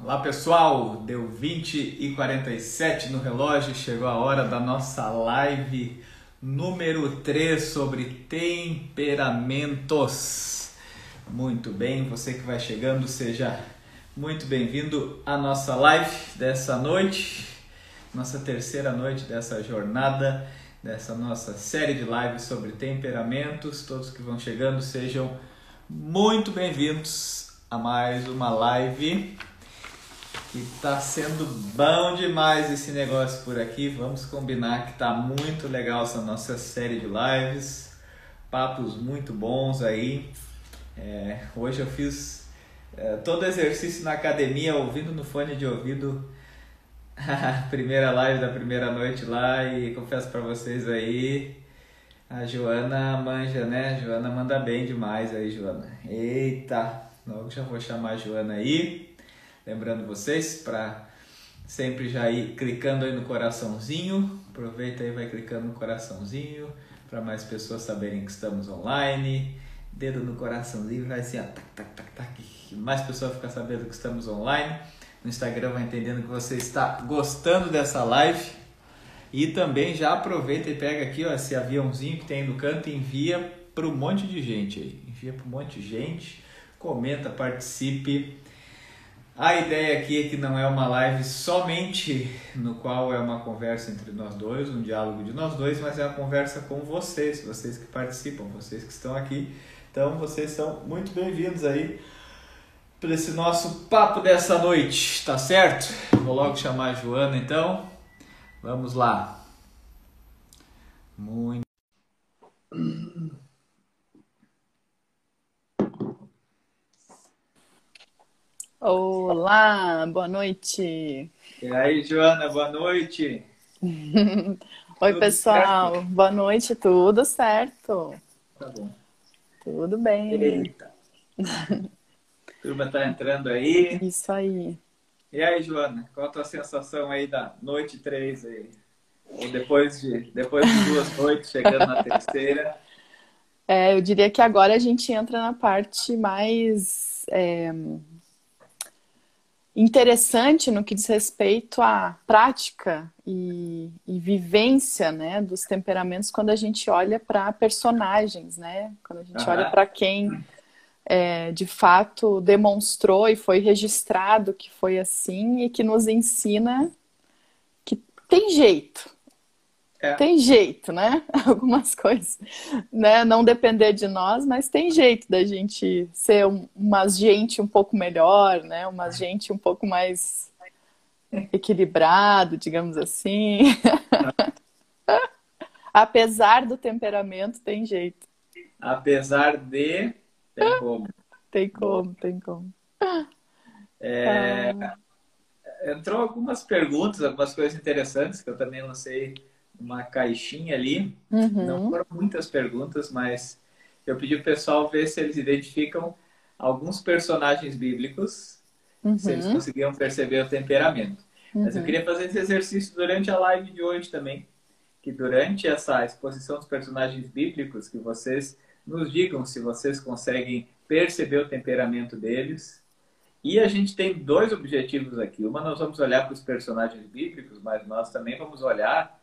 Olá pessoal, deu 20 e 47 no relógio, chegou a hora da nossa live número 3 sobre temperamentos. Muito bem, você que vai chegando, seja muito bem-vindo à nossa live dessa noite, nossa terceira noite dessa jornada, dessa nossa série de lives sobre temperamentos. Todos que vão chegando, sejam muito bem-vindos a mais uma live que tá sendo bom demais esse negócio por aqui. Vamos combinar que tá muito legal essa nossa série de lives, papos muito bons aí. É, hoje eu fiz é, todo exercício na academia ouvindo no fone de ouvido a primeira live da primeira noite lá e confesso para vocês aí a Joana manja, né? Joana manda bem demais aí, Joana. Eita, logo já vou chamar a Joana aí. Lembrando vocês para sempre já ir clicando aí no coraçãozinho. Aproveita aí, vai clicando no coraçãozinho para mais pessoas saberem que estamos online. Dedo no coraçãozinho, vai assim, ó, tac, tac, tac, tac. Mais pessoas ficam sabendo que estamos online. No Instagram vai entendendo que você está gostando dessa live. E também já aproveita e pega aqui ó, esse aviãozinho que tem no canto e envia para um monte de gente aí. Envia para um monte de gente. Comenta, participe. A ideia aqui é que não é uma live somente no qual é uma conversa entre nós dois, um diálogo de nós dois, mas é uma conversa com vocês, vocês que participam, vocês que estão aqui. Então vocês são muito bem-vindos aí para esse nosso papo dessa noite, tá certo? Vou logo chamar a Joana então. Vamos lá. Muito Olá, boa noite. E aí, Joana, boa noite. Oi, tudo pessoal. Certo? Boa noite, tudo certo? Tá bom. Tudo bem. Eita. Turma tá entrando aí. Isso aí. E aí, Joana, qual a tua sensação aí da noite 3 aí? Ou depois de, depois de duas noites, chegando na terceira? É, eu diria que agora a gente entra na parte mais é, interessante no que diz respeito à prática e, e vivência né, dos temperamentos quando a gente olha para personagens, né? Quando a gente uhum. olha para quem é, de fato demonstrou e foi registrado que foi assim e que nos ensina que tem jeito, é. Tem jeito, né? Algumas coisas, né? Não depender de nós, mas tem jeito da gente ser um, uma gente um pouco melhor, né? Uma gente um pouco mais equilibrado, digamos assim. Apesar do temperamento, tem jeito. Apesar de, tem como. Tem como, tem como. É... Ah. Entrou algumas perguntas, algumas coisas interessantes que eu também não sei uma caixinha ali. Uhum. Não foram muitas perguntas, mas eu pedi o pessoal ver se eles identificam alguns personagens bíblicos, uhum. se eles uhum. conseguiam perceber o temperamento. Uhum. Mas eu uhum. queria fazer esse exercício durante a live de hoje também, que durante essa exposição dos personagens bíblicos, que vocês nos digam se vocês conseguem perceber o temperamento deles. E a gente tem dois objetivos aqui. Uma, nós vamos olhar para os personagens bíblicos, mas nós também vamos olhar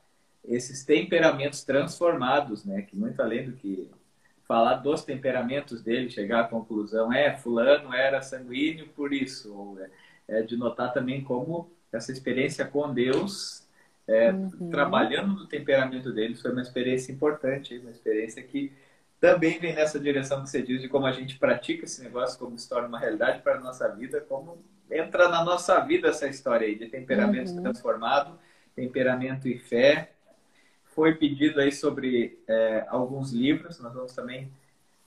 esses temperamentos transformados, né? Que muito além do que falar dos temperamentos dele, chegar à conclusão é fulano era sanguíneo por isso, ou é, é de notar também como essa experiência com Deus, é, uhum. trabalhando no temperamento dele, foi uma experiência importante, uma experiência que também vem nessa direção que você diz de como a gente pratica esse negócio, como se torna uma realidade para a nossa vida, como entra na nossa vida essa história aí de temperamento uhum. transformado, temperamento e fé, foi pedido aí sobre é, alguns livros. Nós vamos também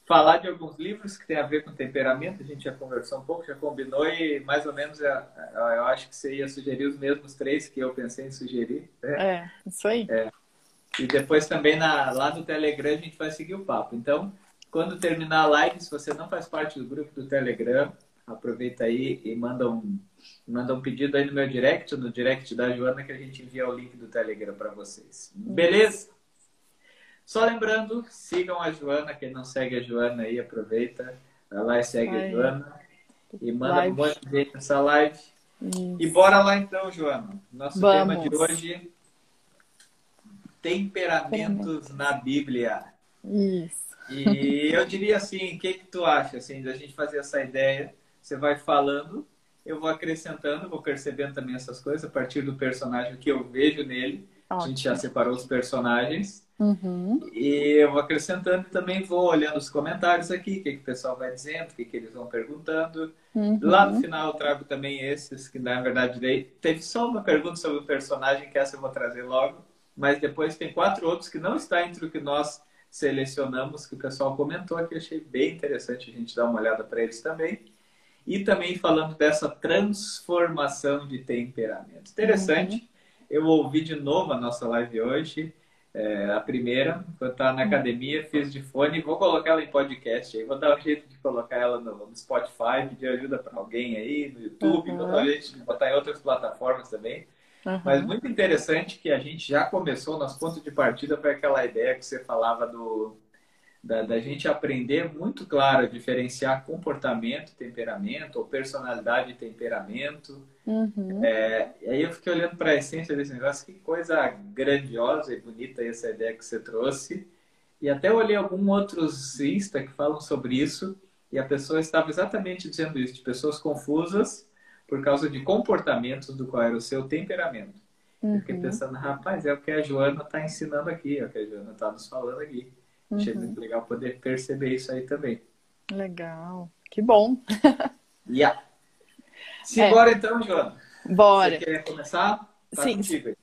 falar de alguns livros que tem a ver com temperamento. A gente já conversou um pouco, já combinou e mais ou menos é, é, eu acho que você ia sugerir os mesmos três que eu pensei em sugerir. Né? É, isso aí. É. E depois também na, lá no Telegram a gente vai seguir o papo. Então, quando terminar a live, se você não faz parte do grupo do Telegram, aproveita aí e manda um, manda um pedido aí no meu direct, no direct da Joana, que a gente envia o link do Telegram para vocês. Beleza? Só lembrando, sigam a Joana, quem não segue a Joana aí, aproveita, vai lá e segue Ai. a Joana. E manda live. um monte de gente nessa live. Isso. E bora lá então, Joana. Nosso Vamos. tema de hoje temperamentos na Bíblia. Isso. E eu diria assim, o que, que tu acha assim, da gente fazer essa ideia? Você vai falando, eu vou acrescentando, vou percebendo também essas coisas a partir do personagem que eu vejo nele. Ótimo. A gente já separou os personagens. Uhum. E eu vou acrescentando e também vou olhando os comentários aqui, o que, que o pessoal vai dizendo, o que, que eles vão perguntando. Uhum. Lá no final eu trago também esses, que na verdade teve só uma pergunta sobre o personagem, que essa eu vou trazer logo mas depois tem quatro outros que não está entre o que nós selecionamos, que o pessoal comentou aqui, achei bem interessante a gente dar uma olhada para eles também. E também falando dessa transformação de temperamento. Interessante. Uhum. Eu ouvi de novo a nossa live hoje, é, a primeira, quando estava na academia, fiz de fone, vou colocar ela em podcast aí, vou dar um jeito de colocar ela no, no Spotify, pedir ajuda para alguém aí, no YouTube, uhum. vou dar um jeito de botar em outras plataformas também. Uhum. Mas muito interessante que a gente já começou, nosso ponto de partida foi aquela ideia que você falava do, da, da gente aprender muito claro a diferenciar comportamento, temperamento, ou personalidade e temperamento. Uhum. É, e aí eu fiquei olhando para a essência desse negócio, que coisa grandiosa e bonita essa ideia que você trouxe. E até olhei alguns outros Insta que falam sobre isso, e a pessoa estava exatamente dizendo isso, de pessoas confusas por causa de comportamentos do qual era o seu temperamento. Uhum. Eu fiquei uhum. pensando, rapaz, é o que a Joana está ensinando aqui, é o que a Joana está nos falando aqui. Uhum. Achei muito legal poder perceber isso aí também. Legal, que bom. yeah. Simbora é. então, Joana. Bora. Você quer começar? Tá Sim.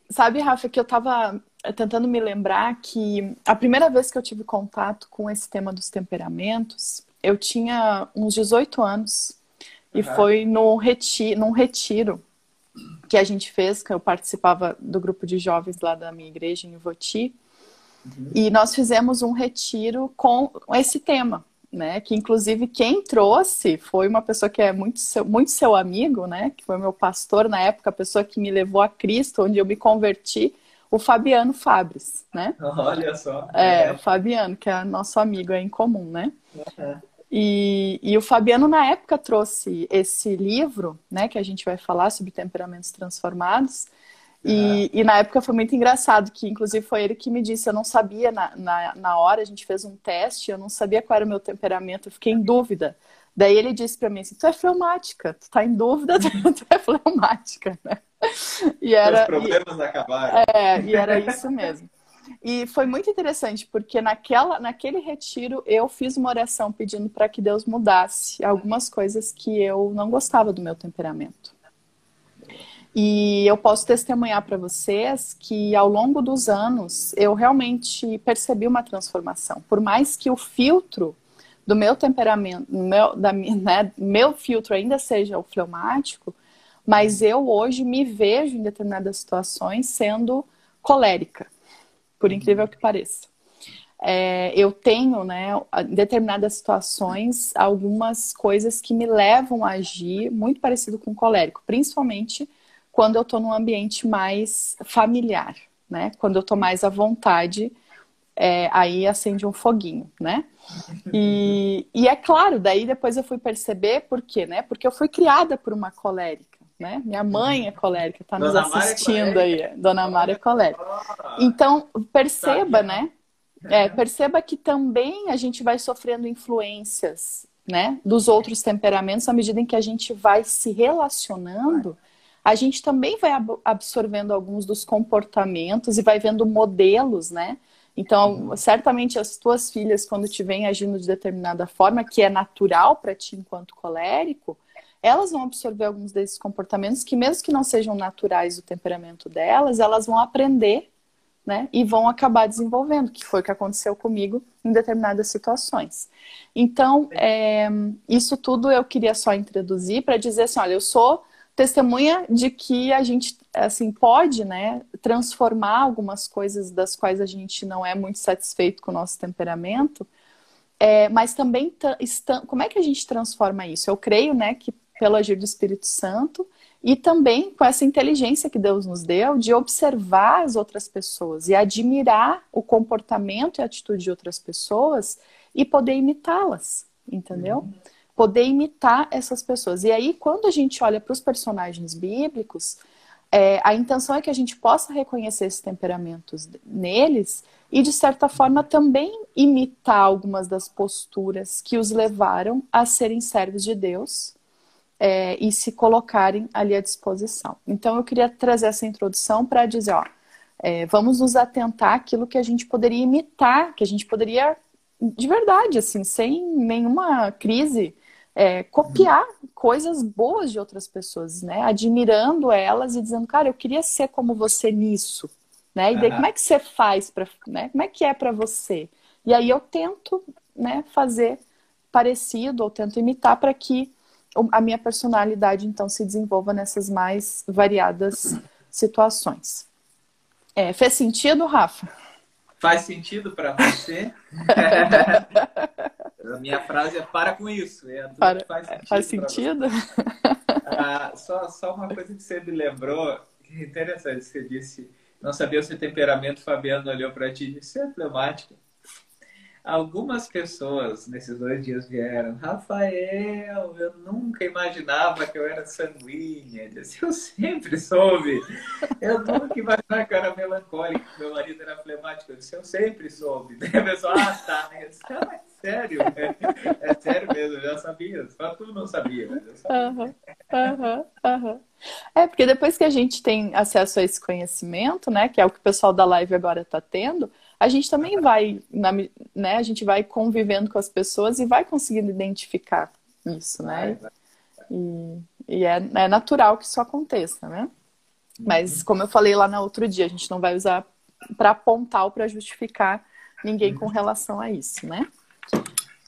Sabe, Rafa, que eu estava tentando me lembrar que a primeira vez que eu tive contato com esse tema dos temperamentos, eu tinha uns 18 anos. E uhum. foi no reti num retiro que a gente fez, que eu participava do grupo de jovens lá da minha igreja em Voti. Uhum. E nós fizemos um retiro com esse tema, né? Que inclusive quem trouxe foi uma pessoa que é muito seu, muito seu amigo, né? Que foi meu pastor na época, a pessoa que me levou a Cristo, onde eu me converti, o Fabiano Fabres, né? Olha só. É, o Fabiano, que é nosso amigo é em comum, né? Uhum. E, e, o Fabiano, na época, trouxe esse livro, né, que a gente vai falar sobre temperamentos transformados. E, e, na época foi muito engraçado, que inclusive foi ele que me disse, eu não sabia na, na, na hora, a gente fez um teste, eu não sabia qual era o meu temperamento, eu fiquei em dúvida. Daí ele disse para mim assim, tu é fleumática, tu tá em dúvida, tu é fleumática, né? E era, Os problemas e, acabaram. É, e era isso mesmo. E foi muito interessante, porque naquela, naquele retiro eu fiz uma oração pedindo para que Deus mudasse algumas coisas que eu não gostava do meu temperamento. E eu posso testemunhar para vocês que ao longo dos anos eu realmente percebi uma transformação. Por mais que o filtro do meu temperamento, meu, da, né, meu filtro ainda seja o fleumático, mas eu hoje me vejo em determinadas situações sendo colérica por incrível que pareça. É, eu tenho, né, em determinadas situações, algumas coisas que me levam a agir muito parecido com o colérico, principalmente quando eu estou num ambiente mais familiar, né? Quando eu estou mais à vontade, é, aí acende um foguinho, né? E, e é claro, daí depois eu fui perceber por quê, né? Porque eu fui criada por uma colérica né? Minha mãe é colérica, está nos é assistindo aí. Dona Mara é colérica. Então, perceba, né? É, perceba que também a gente vai sofrendo influências, né? Dos outros temperamentos à medida em que a gente vai se relacionando. A gente também vai absorvendo alguns dos comportamentos e vai vendo modelos, né? Então, certamente as tuas filhas, quando te vêm agindo de determinada forma, que é natural para ti enquanto colérico, elas vão absorver alguns desses comportamentos que, mesmo que não sejam naturais do temperamento delas, elas vão aprender né, e vão acabar desenvolvendo, que foi o que aconteceu comigo em determinadas situações. Então, é, isso tudo eu queria só introduzir para dizer assim, olha, eu sou testemunha de que a gente assim pode, né, transformar algumas coisas das quais a gente não é muito satisfeito com o nosso temperamento, é, mas também como é que a gente transforma isso? Eu creio, né, que pelo agir do Espírito Santo e também com essa inteligência que Deus nos deu de observar as outras pessoas e admirar o comportamento e a atitude de outras pessoas e poder imitá-las, entendeu? Uhum. Poder imitar essas pessoas. E aí, quando a gente olha para os personagens bíblicos, é, a intenção é que a gente possa reconhecer esses temperamentos neles e, de certa forma, também imitar algumas das posturas que os levaram a serem servos de Deus é, e se colocarem ali à disposição. Então, eu queria trazer essa introdução para dizer, ó, é, vamos nos atentar àquilo que a gente poderia imitar, que a gente poderia, de verdade, assim, sem nenhuma crise, é, copiar coisas boas de outras pessoas, né? Admirando elas e dizendo, cara, eu queria ser como você nisso, né? E daí, como é que você faz para, né? Como é que é para você? E aí eu tento, né, fazer parecido ou tento imitar para que a minha personalidade então se desenvolva nessas mais variadas situações. É, fez sentido, Rafa? Faz sentido para você? a minha frase é para com isso. É para, faz sentido? Faz sentido? Ah, só, só uma coisa que você me lembrou, que interessante, você disse, não sabia o temperamento Fabiano olhou para ti e disse, é emblemático. Algumas pessoas nesses dois dias vieram, Rafael, eu nunca imaginava que eu era sanguínea. Eu, sempre soube. Eu nunca imaginava que eu era melancólico, que meu marido era flemático. Eu disse, eu sempre soube. Daí a pessoa, ah, tá. Eu disse, ah, é sério? É, é, sério mesmo, eu já sabia. Só tu não sabia, mas eu sabia. É, porque depois que a gente tem acesso a esse conhecimento, né, que é o que o pessoal da live agora está tendo, a gente também vai, né, a gente vai convivendo com as pessoas e vai conseguindo identificar isso, né? E, e é, é, natural que isso aconteça, né? Mas, como eu falei lá no outro dia, a gente não vai usar para apontar ou para justificar ninguém com relação a isso, né?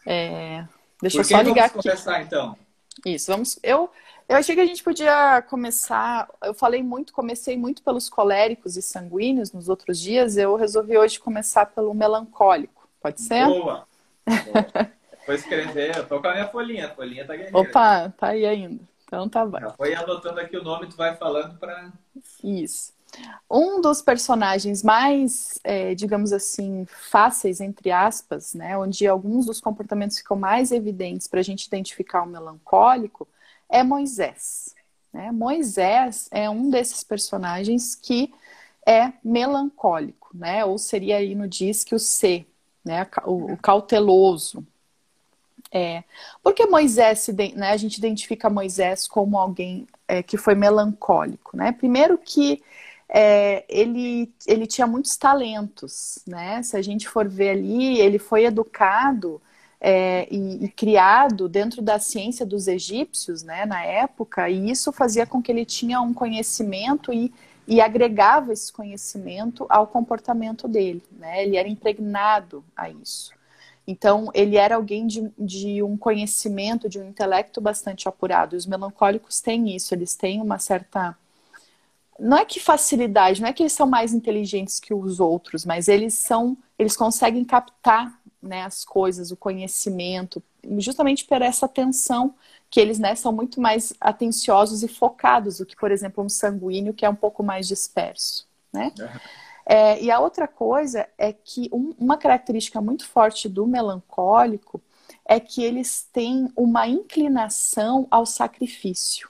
É, deixa eu só ligar vamos aqui. começar, então? Isso, vamos. Eu, eu achei que a gente podia começar. Eu falei muito, comecei muito pelos coléricos e sanguíneos nos outros dias. Eu resolvi hoje começar pelo melancólico. Pode ser? Boa! Boa. Vou escrever, eu tô com a minha folhinha, a folhinha tá guerreira. Opa, tá aí ainda. Então tá bom. Já foi anotando aqui o nome, tu vai falando para. Isso. Um dos personagens mais, é, digamos assim, fáceis, entre aspas, né, onde alguns dos comportamentos ficam mais evidentes para a gente identificar o melancólico, é Moisés. Né? Moisés é um desses personagens que é melancólico, né? Ou seria aí no diz que o ser, né? O, o cauteloso. É, porque Moisés, né, a gente identifica Moisés como alguém é, que foi melancólico, né? Primeiro que é, ele, ele tinha muitos talentos, né? Se a gente for ver ali, ele foi educado é, e, e, criado dentro da ciência dos egípcios, né, na época, e isso fazia com que ele tinha um conhecimento e, e agregava esse conhecimento ao comportamento dele, né? Ele era impregnado a isso. Então, ele era alguém de, de um conhecimento, de um intelecto bastante apurado. E os melancólicos têm isso, eles têm uma certa não é que facilidade, não é que eles são mais inteligentes que os outros, mas eles são, eles conseguem captar né, as coisas, o conhecimento, justamente por essa atenção que eles né, são muito mais atenciosos e focados do que, por exemplo, um sanguíneo que é um pouco mais disperso. Né? É, e a outra coisa é que um, uma característica muito forte do melancólico é que eles têm uma inclinação ao sacrifício,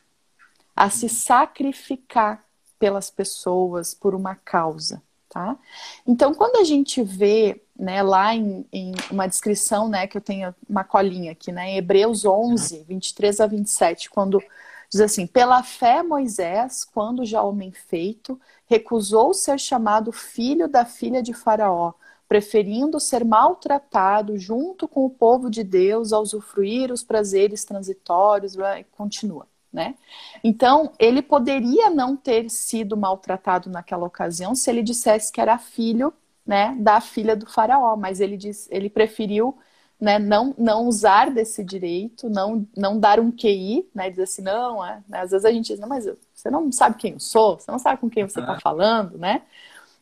a se sacrificar pelas pessoas por uma causa. Tá? Então, quando a gente vê né, lá em, em, uma descrição, né, que eu tenho uma colinha aqui, né, em Hebreus 11, 23 a 27, quando diz assim: Pela fé, Moisés, quando já homem feito, recusou ser chamado filho da filha de Faraó, preferindo ser maltratado junto com o povo de Deus a usufruir os prazeres transitórios, e continua. Né? Então, ele poderia não ter sido maltratado naquela ocasião se ele dissesse que era filho né, da filha do faraó, mas ele, diz, ele preferiu né, não, não usar desse direito, não, não dar um QI, né, dizer assim, não, é, né, às vezes a gente diz, não, mas você não sabe quem eu sou, você não sabe com quem você está falando, né?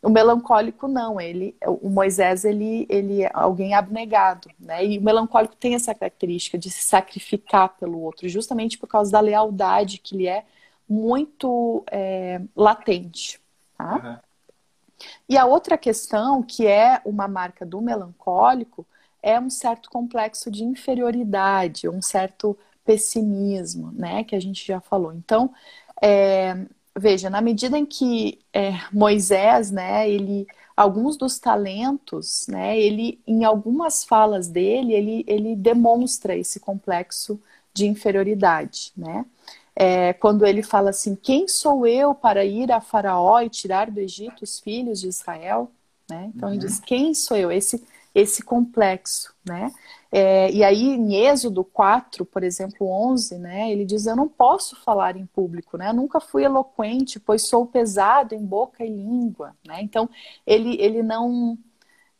O melancólico não, ele, o Moisés ele, ele é alguém abnegado, né? E o melancólico tem essa característica de se sacrificar pelo outro, justamente por causa da lealdade que lhe é muito é, latente, tá? Uhum. E a outra questão, que é uma marca do melancólico, é um certo complexo de inferioridade, um certo pessimismo, né, que a gente já falou. Então, é, veja, na medida em que é, Moisés, né, ele alguns dos talentos, né, ele em algumas falas dele, ele, ele demonstra esse complexo de inferioridade, né? É, quando ele fala assim, quem sou eu para ir a Faraó e tirar do Egito os filhos de Israel? Né? Então uhum. ele diz, quem sou eu? Esse, esse complexo, né? É, e aí em Êxodo 4, por exemplo, 11, né? Ele diz, eu não posso falar em público, né? Eu nunca fui eloquente, pois sou pesado em boca e língua, né? Então ele, ele não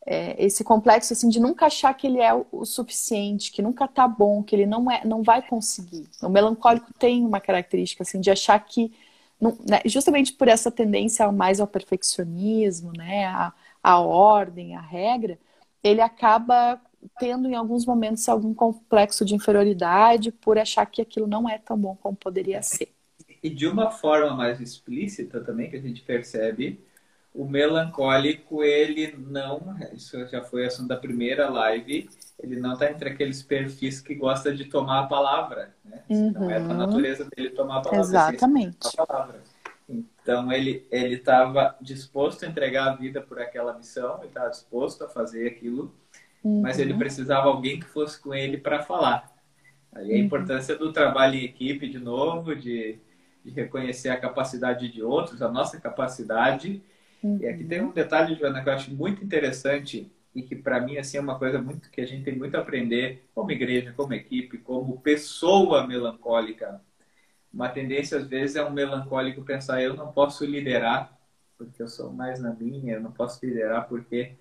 é, esse complexo assim de nunca achar que ele é o, suficiente, que nunca tá bom, que ele não é, não vai conseguir. O melancólico tem uma característica assim de achar que não, né, justamente por essa tendência mais ao perfeccionismo, né, a, a ordem, a regra, ele acaba tendo em alguns momentos algum complexo de inferioridade por achar que aquilo não é tão bom como poderia ser. E de uma forma mais explícita também que a gente percebe o melancólico, ele não, isso já foi assunto da primeira live, ele não está entre aqueles perfis que gosta de tomar a palavra, né? Uhum. Não é da natureza dele tomar a palavra. Exatamente. A palavra. Então ele ele estava disposto a entregar a vida por aquela missão, ele estava disposto a fazer aquilo, uhum. mas ele precisava alguém que fosse com ele para falar. Aí a uhum. importância do trabalho em equipe de novo, de, de reconhecer a capacidade de outros, a nossa capacidade Uhum. E aqui tem um detalhe, Joana, que eu acho muito interessante e que para mim assim é uma coisa muito que a gente tem muito a aprender como igreja, como equipe, como pessoa melancólica. Uma tendência às vezes é um melancólico pensar eu não posso liderar porque eu sou mais na minha, eu não posso liderar porque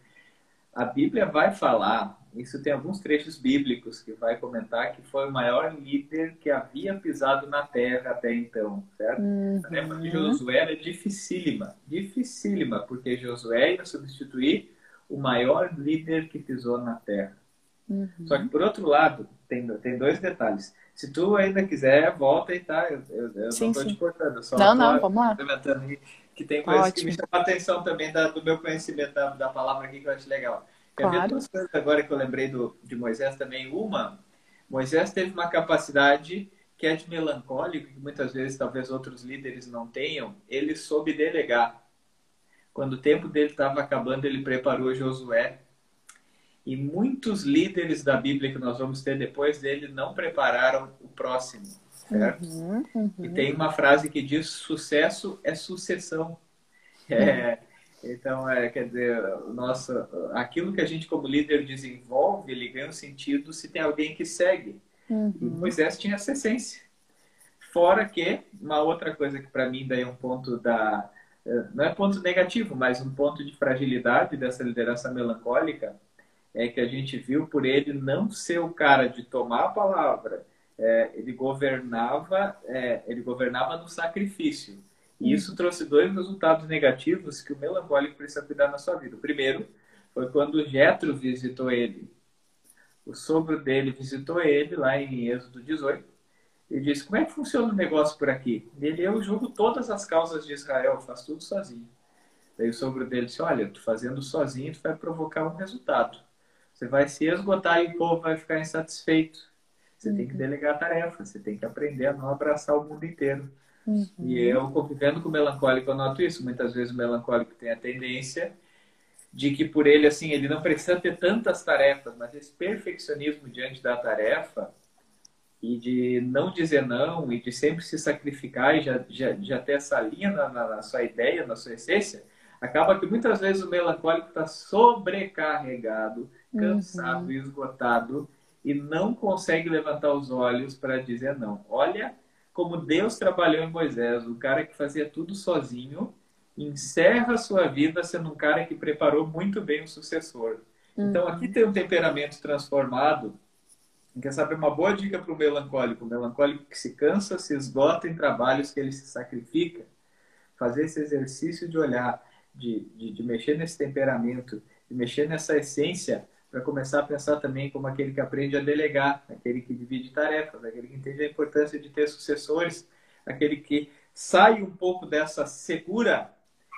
a Bíblia vai falar, isso tem alguns trechos bíblicos que vai comentar que foi o maior líder que havia pisado na terra até então, certo? Uhum. A época de Josué era dificílima, dificílima, porque Josué ia substituir o maior líder que pisou na terra. Uhum. Só que, por outro lado, tem, tem dois detalhes. Se tu ainda quiser, volta e tá. Eu, eu, eu sim, não estou te cortando, só não, não, vamos lá. Que tem coisas Ótimo. que me chamam a atenção também da, do meu conhecimento da, da palavra aqui que eu acho legal. Quer claro. ver duas coisas agora que eu lembrei do, de Moisés também. Uma, Moisés teve uma capacidade que é de melancólico, que muitas vezes talvez outros líderes não tenham. Ele soube delegar. Quando o tempo dele estava acabando, ele preparou Josué. E muitos líderes da Bíblia que nós vamos ter depois dele não prepararam o próximo certo? Uhum, uhum. E tem uma frase que diz: sucesso é sucessão. É, então, é, quer dizer, nossa, aquilo que a gente como líder desenvolve, ele ganha um sentido se tem alguém que segue. Uhum. E Moisés tinha essa essência. Fora que, uma outra coisa que para mim daí é um ponto da... É, não é ponto negativo, mas um ponto de fragilidade dessa liderança melancólica é que a gente viu por ele não ser o cara de tomar a palavra, é, ele governava, é, ele governava no sacrifício. E isso trouxe dois resultados negativos que o melancólico precisa cuidar na sua vida. O primeiro foi quando Jetro visitou ele. O sogro dele visitou ele lá em Êxodo 18 e disse: Como é que funciona o negócio por aqui? Ele, eu julgo todas as causas de Israel, faço tudo sozinho. Daí o sogro dele disse: Olha, tu fazendo sozinho, tu vai provocar um resultado. Você vai se esgotar e o povo vai ficar insatisfeito. Você uhum. tem que uhum. delegar tarefa, você tem que aprender a não abraçar o mundo inteiro. Uhum. E eu, convivendo com o melancólico, eu noto isso. Muitas vezes o melancólico tem a tendência de que por ele, assim, ele não precisa ter tantas tarefas, mas esse perfeccionismo diante da tarefa e de não dizer não e de sempre se sacrificar e já, já, já ter essa linha na, na, na sua ideia, na sua essência, acaba que muitas vezes o melancólico está sobrecarregado, cansado, uhum. esgotado e não consegue levantar os olhos para dizer não. Olha como Deus trabalhou em Moisés, o cara que fazia tudo sozinho, encerra a sua vida sendo um cara que preparou muito bem o sucessor. Uhum. Então aqui tem um temperamento transformado. Quer saber uma boa dica para o melancólico? O melancólico que se cansa, se esgota em trabalhos que ele se sacrifica. Fazer esse exercício de olhar, de, de, de mexer nesse temperamento, de mexer nessa essência para começar a pensar também como aquele que aprende a delegar, aquele que divide tarefas, aquele que entende a importância de ter sucessores, aquele que sai um pouco dessa secura,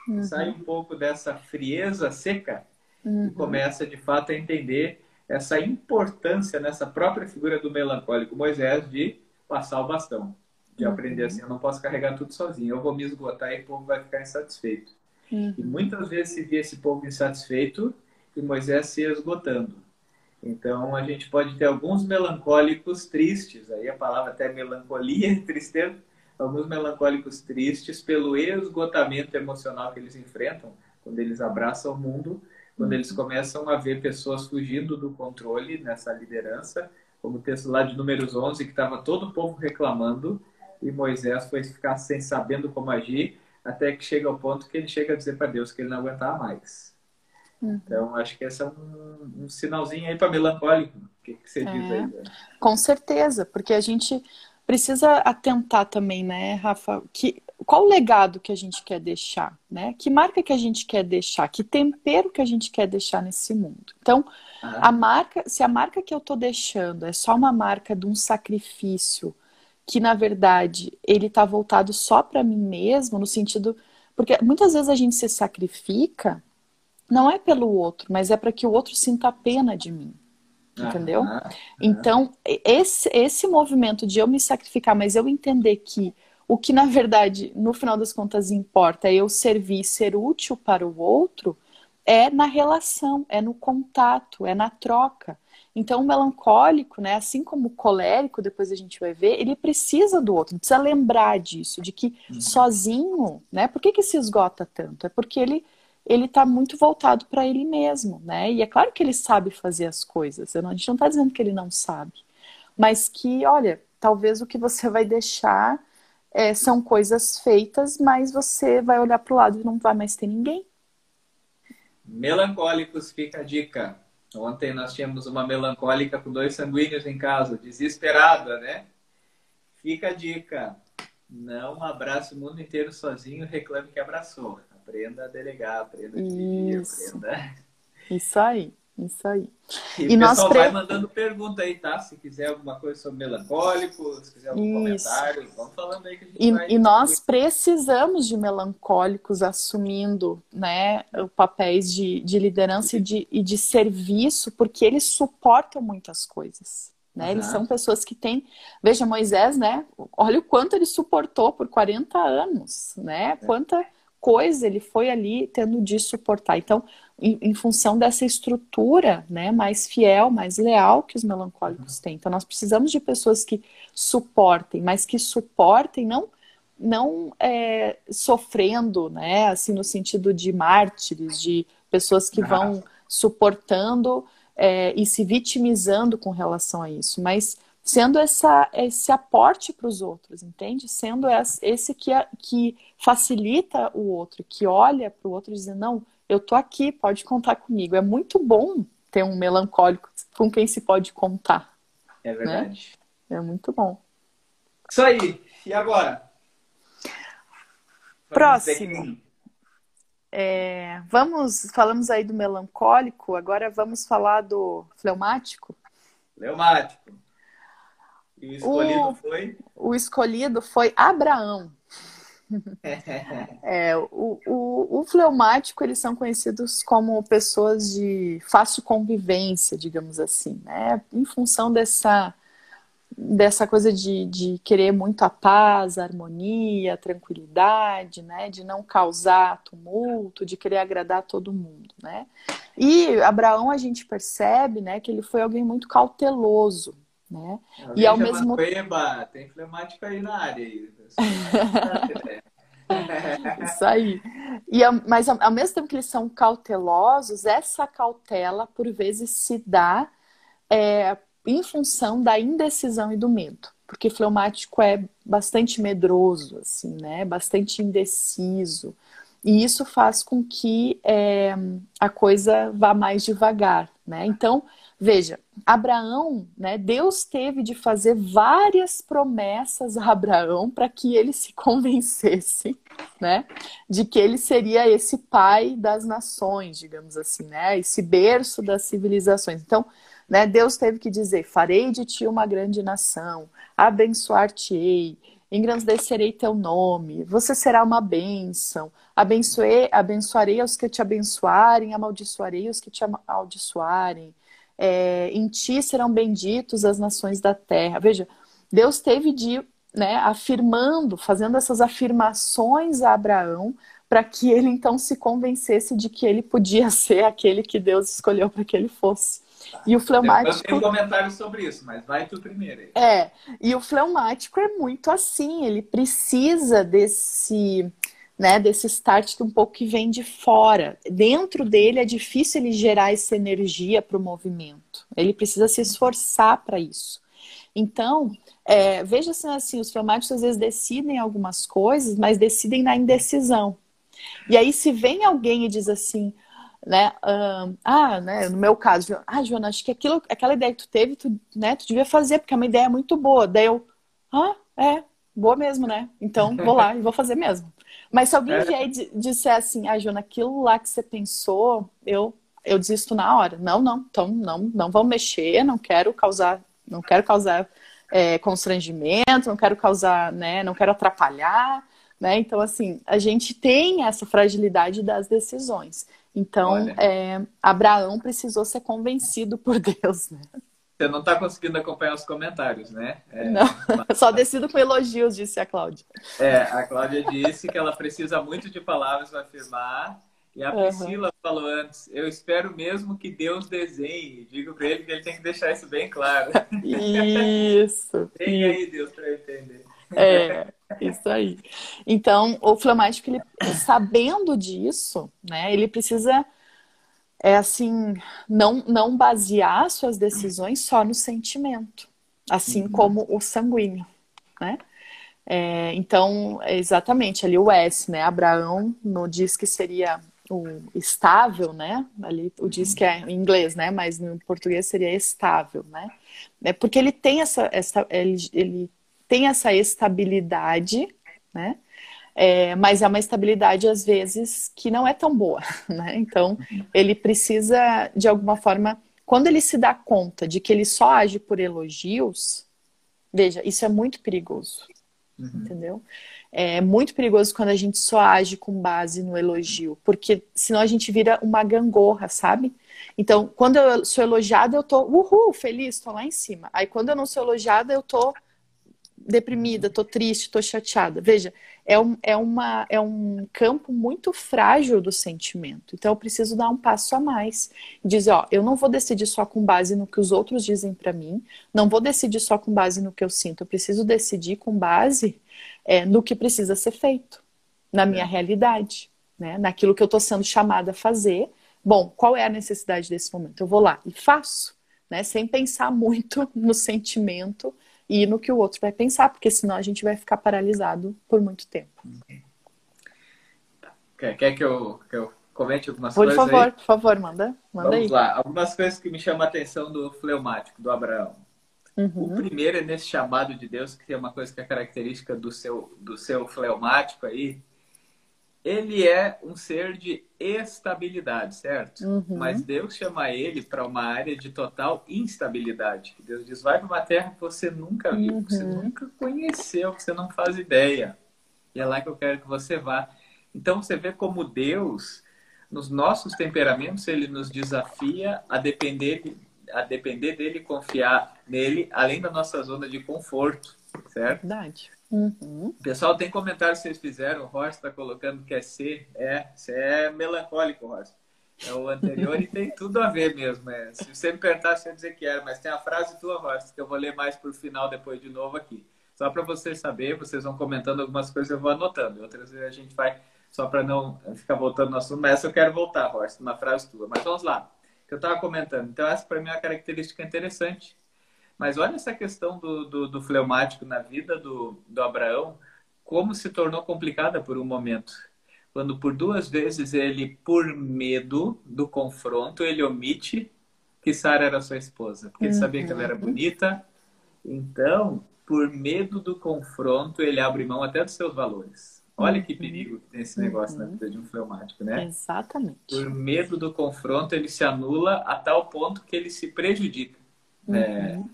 uhum. sai um pouco dessa frieza seca uhum. e começa de fato a entender essa importância nessa própria figura do melancólico Moisés de passar o bastão, de uhum. aprender assim, eu não posso carregar tudo sozinho, eu vou me esgotar e o povo vai ficar insatisfeito. Uhum. E muitas vezes se via esse povo insatisfeito e Moisés se esgotando. Então a gente pode ter alguns melancólicos tristes, aí a palavra até melancolia tristeza, alguns melancólicos tristes pelo esgotamento emocional que eles enfrentam quando eles abraçam o mundo, quando eles uhum. começam a ver pessoas fugindo do controle nessa liderança, como o texto lá de Números 11, que estava todo o povo reclamando e Moisés foi ficar sem sabendo como agir, até que chega ao ponto que ele chega a dizer para Deus que ele não aguentava mais. Uhum. Então, acho que esse é um, um sinalzinho aí para melancólico. O que, que você é, diz aí? Né? Com certeza, porque a gente precisa atentar também, né, Rafa, que qual o legado que a gente quer deixar, né? Que marca que a gente quer deixar, que tempero que a gente quer deixar nesse mundo. Então, a marca, se a marca que eu estou deixando é só uma marca de um sacrifício, que na verdade ele está voltado só para mim mesmo, no sentido, porque muitas vezes a gente se sacrifica não é pelo outro, mas é para que o outro sinta pena de mim. Entendeu? Então, esse, esse movimento de eu me sacrificar, mas eu entender que o que, na verdade, no final das contas importa é eu servir, ser útil para o outro, é na relação, é no contato, é na troca. Então, o melancólico, né, assim como o colérico, depois a gente vai ver, ele precisa do outro, precisa lembrar disso, de que uhum. sozinho, né, por que, que se esgota tanto? É porque ele ele está muito voltado para ele mesmo, né? E é claro que ele sabe fazer as coisas. a gente não está dizendo que ele não sabe, mas que, olha, talvez o que você vai deixar é, são coisas feitas, mas você vai olhar para o lado e não vai mais ter ninguém. Melancólicos, fica a dica. Ontem nós tínhamos uma melancólica com dois sanguíneos em casa, desesperada, né? Fica a dica. Não abrace o mundo inteiro sozinho reclame que abraçou aprenda a delegar, aprenda a dividir, aprenda. Isso aí, isso aí. E, e o nós pessoal pre... vai mandando pergunta aí, tá? Se quiser alguma coisa sobre melancólico, se quiser algum isso. comentário, vamos falando aí que a gente e, vai... E nós precisamos de melancólicos assumindo né, papéis de, de liderança e de, e de serviço, porque eles suportam muitas coisas. Né? Eles são pessoas que têm. Veja, Moisés, né? Olha o quanto ele suportou por 40 anos, né? É. Quanta coisa ele foi ali tendo de suportar. Então, em, em, função dessa estrutura né, mais fiel, mais leal que os melancólicos têm. Então, nós precisamos de pessoas que suportem, mas que suportem não não é, sofrendo, né, assim no sentido de mártires, de pessoas que vão suportando é, e se vitimizando com relação a isso, mas sendo essa, esse aporte para os outros, entende? Sendo esse que, que facilita o outro, que olha para o outro e diz, não, eu tô aqui, pode contar comigo. É muito bom ter um melancólico com quem se pode contar. É verdade. Né? É muito bom. Isso aí. E agora? Próximo. É, vamos, falamos aí do melancólico, agora vamos falar do fleumático. Fleumático. E o escolhido o, foi? O escolhido foi Abraão. é, o, o, o fleumático, eles são conhecidos como pessoas de fácil convivência, digamos assim, né? Em função dessa, dessa coisa de, de querer muito a paz, a harmonia, a tranquilidade, né? De não causar tumulto, de querer agradar todo mundo, né? E Abraão, a gente percebe, né, que ele foi alguém muito cauteloso, né? e ao mesmo tempo. Tem fleumático aí na área. Aí. Isso aí. E, mas ao, ao mesmo tempo que eles são cautelosos, essa cautela por vezes se dá é, em função da indecisão e do medo. Porque fleumático é bastante medroso, assim, né? Bastante indeciso. E isso faz com que é, a coisa vá mais devagar, né? Então, Veja, Abraão, né, Deus teve de fazer várias promessas a Abraão para que ele se convencesse, né, de que ele seria esse pai das nações, digamos assim, né, esse berço das civilizações. Então, né, Deus teve que dizer: farei de ti uma grande nação, abençoar-te-ei, engrandecerei teu nome, você será uma bênção, abençoe, abençoarei os que te abençoarem, amaldiçoarei os que te amaldiçoarem é, em ti serão benditos as nações da terra. Veja, Deus teve de, né, afirmando, fazendo essas afirmações a Abraão, para que ele então se convencesse de que ele podia ser aquele que Deus escolheu para que ele fosse. E o fleumático. Eu tenho um comentário sobre isso, mas vai tu primeiro. Aí. É, e o fleumático é muito assim, ele precisa desse. Né, desse start um pouco que vem de fora. Dentro dele é difícil ele gerar essa energia para o movimento. Ele precisa se esforçar para isso. Então, é, veja assim, assim, os fleumáticos às vezes decidem algumas coisas, mas decidem na indecisão. E aí, se vem alguém e diz assim, né? ah, né? No meu caso, ah, Joana, acho que aquilo, aquela ideia que tu teve, tu, né? Tu devia fazer porque é uma ideia muito boa. Daí eu, ah, é, boa mesmo, né? Então vou lá e vou fazer mesmo. Mas se alguém é. vier e disser assim, ah, Joana, aquilo lá que você pensou, eu eu desisto na hora. Não, não, então não, não vamos mexer, não quero causar, não quero causar é, constrangimento, não quero causar, né? Não quero atrapalhar. Né? Então, assim, a gente tem essa fragilidade das decisões. Então, é, Abraão precisou ser convencido por Deus, né? Você não está conseguindo acompanhar os comentários, né? É, não, só decido com elogios, disse a Cláudia. É, a Cláudia disse que ela precisa muito de palavras para afirmar. E a Priscila uhum. falou antes, eu espero mesmo que Deus desenhe. Digo para ele que ele tem que deixar isso bem claro. Isso. tem aí Deus para entender. É, isso aí. Então, o fleumático, ele, sabendo disso, né, ele precisa, é assim, não, não basear suas decisões só no sentimento, assim uhum. como o sanguíneo, né? É, então, exatamente, ali o S, né? Abraão no diz que seria o estável, né? Ali o diz que é em inglês, né? Mas no português seria estável, né? É porque ele tem essa, essa ele, ele tem essa estabilidade, né? É, mas é uma estabilidade, às vezes, que não é tão boa, né? Então, ele precisa, de alguma forma, quando ele se dá conta de que ele só age por elogios, veja, isso é muito perigoso, uhum. entendeu? É muito perigoso quando a gente só age com base no elogio, porque senão a gente vira uma gangorra, sabe? Então, quando eu sou elogiada, eu tô, uhul, feliz, tô lá em cima. Aí, quando eu não sou elogiada, eu tô deprimida, tô triste, tô chateada. Veja, é um, é, uma, é um campo muito frágil do sentimento. Então eu preciso dar um passo a mais. Dizer, ó, eu não vou decidir só com base no que os outros dizem para mim, não vou decidir só com base no que eu sinto, eu preciso decidir com base é, no que precisa ser feito, na minha é. realidade, né? naquilo que eu estou sendo chamada a fazer. Bom, qual é a necessidade desse momento? Eu vou lá e faço, né? sem pensar muito no sentimento e no que o outro vai pensar, porque senão a gente vai ficar paralisado por muito tempo. Quer, quer que, eu, que eu comente algumas por coisas? Por favor, aí? por favor, manda. manda Vamos aí. lá, algumas coisas que me chamam a atenção do fleumático, do Abraão. Uhum. O primeiro é nesse chamado de Deus, que é uma coisa que é característica do seu, do seu fleumático aí, ele é um ser de estabilidade, certo? Uhum. Mas Deus chama ele para uma área de total instabilidade. Deus diz: vai para uma terra que você nunca viu, uhum. que você uhum. nunca conheceu, que você não faz ideia. E é lá que eu quero que você vá. Então você vê como Deus, nos nossos temperamentos, ele nos desafia a depender, a depender dele, confiar nele, além da nossa zona de conforto, certo? Verdade. Uhum. Pessoal, tem comentário que vocês fizeram. O Horst está colocando que é C. É, você é melancólico, Horst. É o anterior e tem tudo a ver mesmo. É. Se você me perguntar, você dizer que era, mas tem a frase tua, Horst, que eu vou ler mais por final depois de novo aqui. Só para vocês saberem, vocês vão comentando algumas coisas, eu vou anotando. Outras vezes a gente vai, só para não ficar voltando no assunto, mas essa eu quero voltar, Horst, uma frase tua. Mas vamos lá, que eu estava comentando. Então, essa para mim é uma característica interessante mas olha essa questão do, do, do fleumático na vida do, do Abraão, como se tornou complicada por um momento. Quando por duas vezes ele, por medo do confronto, ele omite que Sara era sua esposa, porque ele sabia que ela era uhum. bonita. Então, por medo do confronto, ele abre mão até dos seus valores. Olha que uhum. perigo que tem esse negócio uhum. na vida de um fleumático, né? Exatamente. Por medo do confronto, ele se anula a tal ponto que ele se prejudica. É, uhum. É,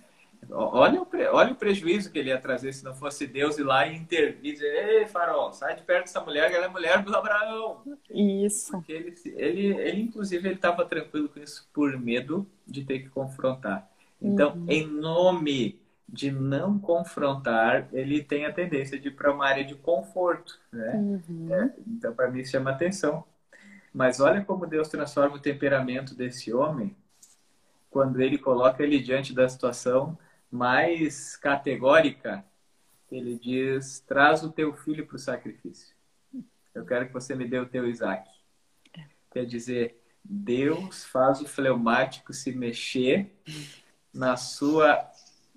Olha o, olha o prejuízo que ele ia trazer se não fosse Deus ir lá e intervir, dizer, ei, farol, sai de perto dessa mulher, que ela é mulher do Abraão. Isso. Porque ele, ele, ele inclusive, ele estava tranquilo com isso por medo de ter que confrontar. Então, uhum. em nome de não confrontar, ele tem a tendência de ir para uma área de conforto, né? Uhum. É, então, para mim, isso chama atenção. Mas olha como Deus transforma o temperamento desse homem quando ele coloca ele diante da situação mais categórica. Ele diz: traz o teu filho para o sacrifício. Eu quero que você me dê o teu Isaac. Quer dizer, Deus faz o fleumático se mexer na sua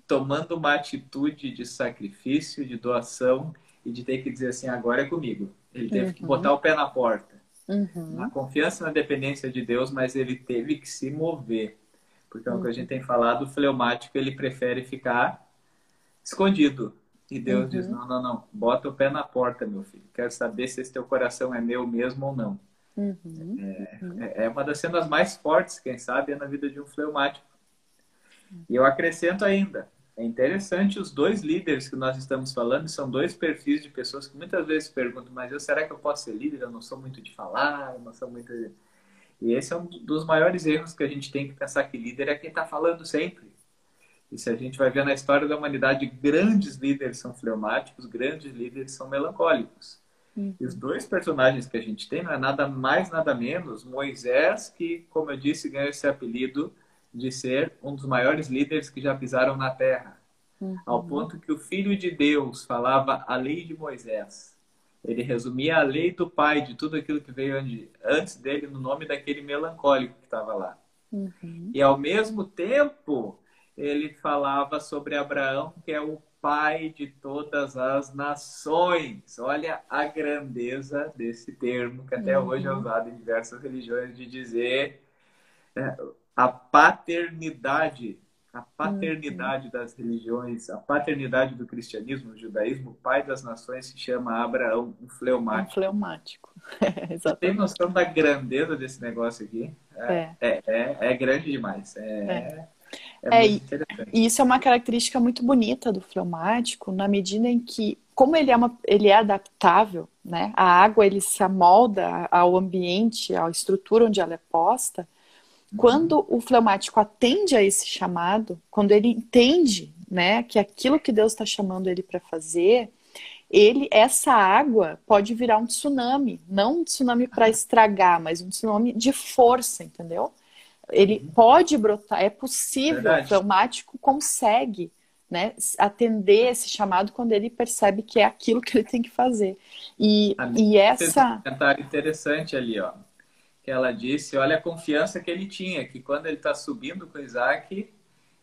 tomando uma atitude de sacrifício, de doação e de ter que dizer assim, agora é comigo. Ele teve uhum. que botar o pé na porta. Uhum. Na confiança na dependência de Deus, mas ele teve que se mover. Porque é o que a gente tem falado, o fleumático, ele prefere ficar escondido. E Deus uhum. diz, não, não, não, bota o pé na porta, meu filho. Quero saber se esse teu coração é meu mesmo ou não. Uhum. É, uhum. é uma das cenas mais fortes, quem sabe, é na vida de um fleumático. E eu acrescento ainda, é interessante os dois líderes que nós estamos falando, são dois perfis de pessoas que muitas vezes perguntam, mas eu será que eu posso ser líder? Eu não sou muito de falar, eu não sou muito. E esse é um dos maiores erros que a gente tem que pensar que líder é quem está falando sempre. E se a gente vai ver na história da humanidade, grandes líderes são fleumáticos, grandes líderes são melancólicos. Uhum. E os dois personagens que a gente tem não é nada mais, nada menos Moisés, que, como eu disse, ganhou esse apelido de ser um dos maiores líderes que já pisaram na terra. Uhum. Ao ponto que o Filho de Deus falava a lei de Moisés. Ele resumia a lei do Pai, de tudo aquilo que veio antes dele, no nome daquele melancólico que estava lá. Uhum. E ao mesmo tempo, ele falava sobre Abraão, que é o pai de todas as nações. Olha a grandeza desse termo, que até uhum. hoje é usado em diversas religiões, de dizer. É, a paternidade, a paternidade das religiões, a paternidade do cristianismo, do judaísmo, o pai das nações se chama Abraão, um fleumático. Um fleumático. Você tem noção da grandeza desse negócio aqui? É, é, é, é grande demais. É, é. é e isso é uma característica muito bonita do fleumático, na medida em que, como ele é, uma, ele é adaptável, né? a água ele se amolda ao ambiente, à estrutura onde ela é posta, quando o fleumático atende a esse chamado, quando ele entende, né, que aquilo que Deus está chamando ele para fazer, ele, essa água pode virar um tsunami, não um tsunami para estragar, mas um tsunami de força, entendeu? Ele uhum. pode brotar, é possível, Verdade. o fleumático consegue, né, atender esse chamado quando ele percebe que é aquilo que ele tem que fazer. E, e essa. Um comentário interessante ali, ó que ela disse, olha a confiança que ele tinha, que quando ele está subindo com Isaac,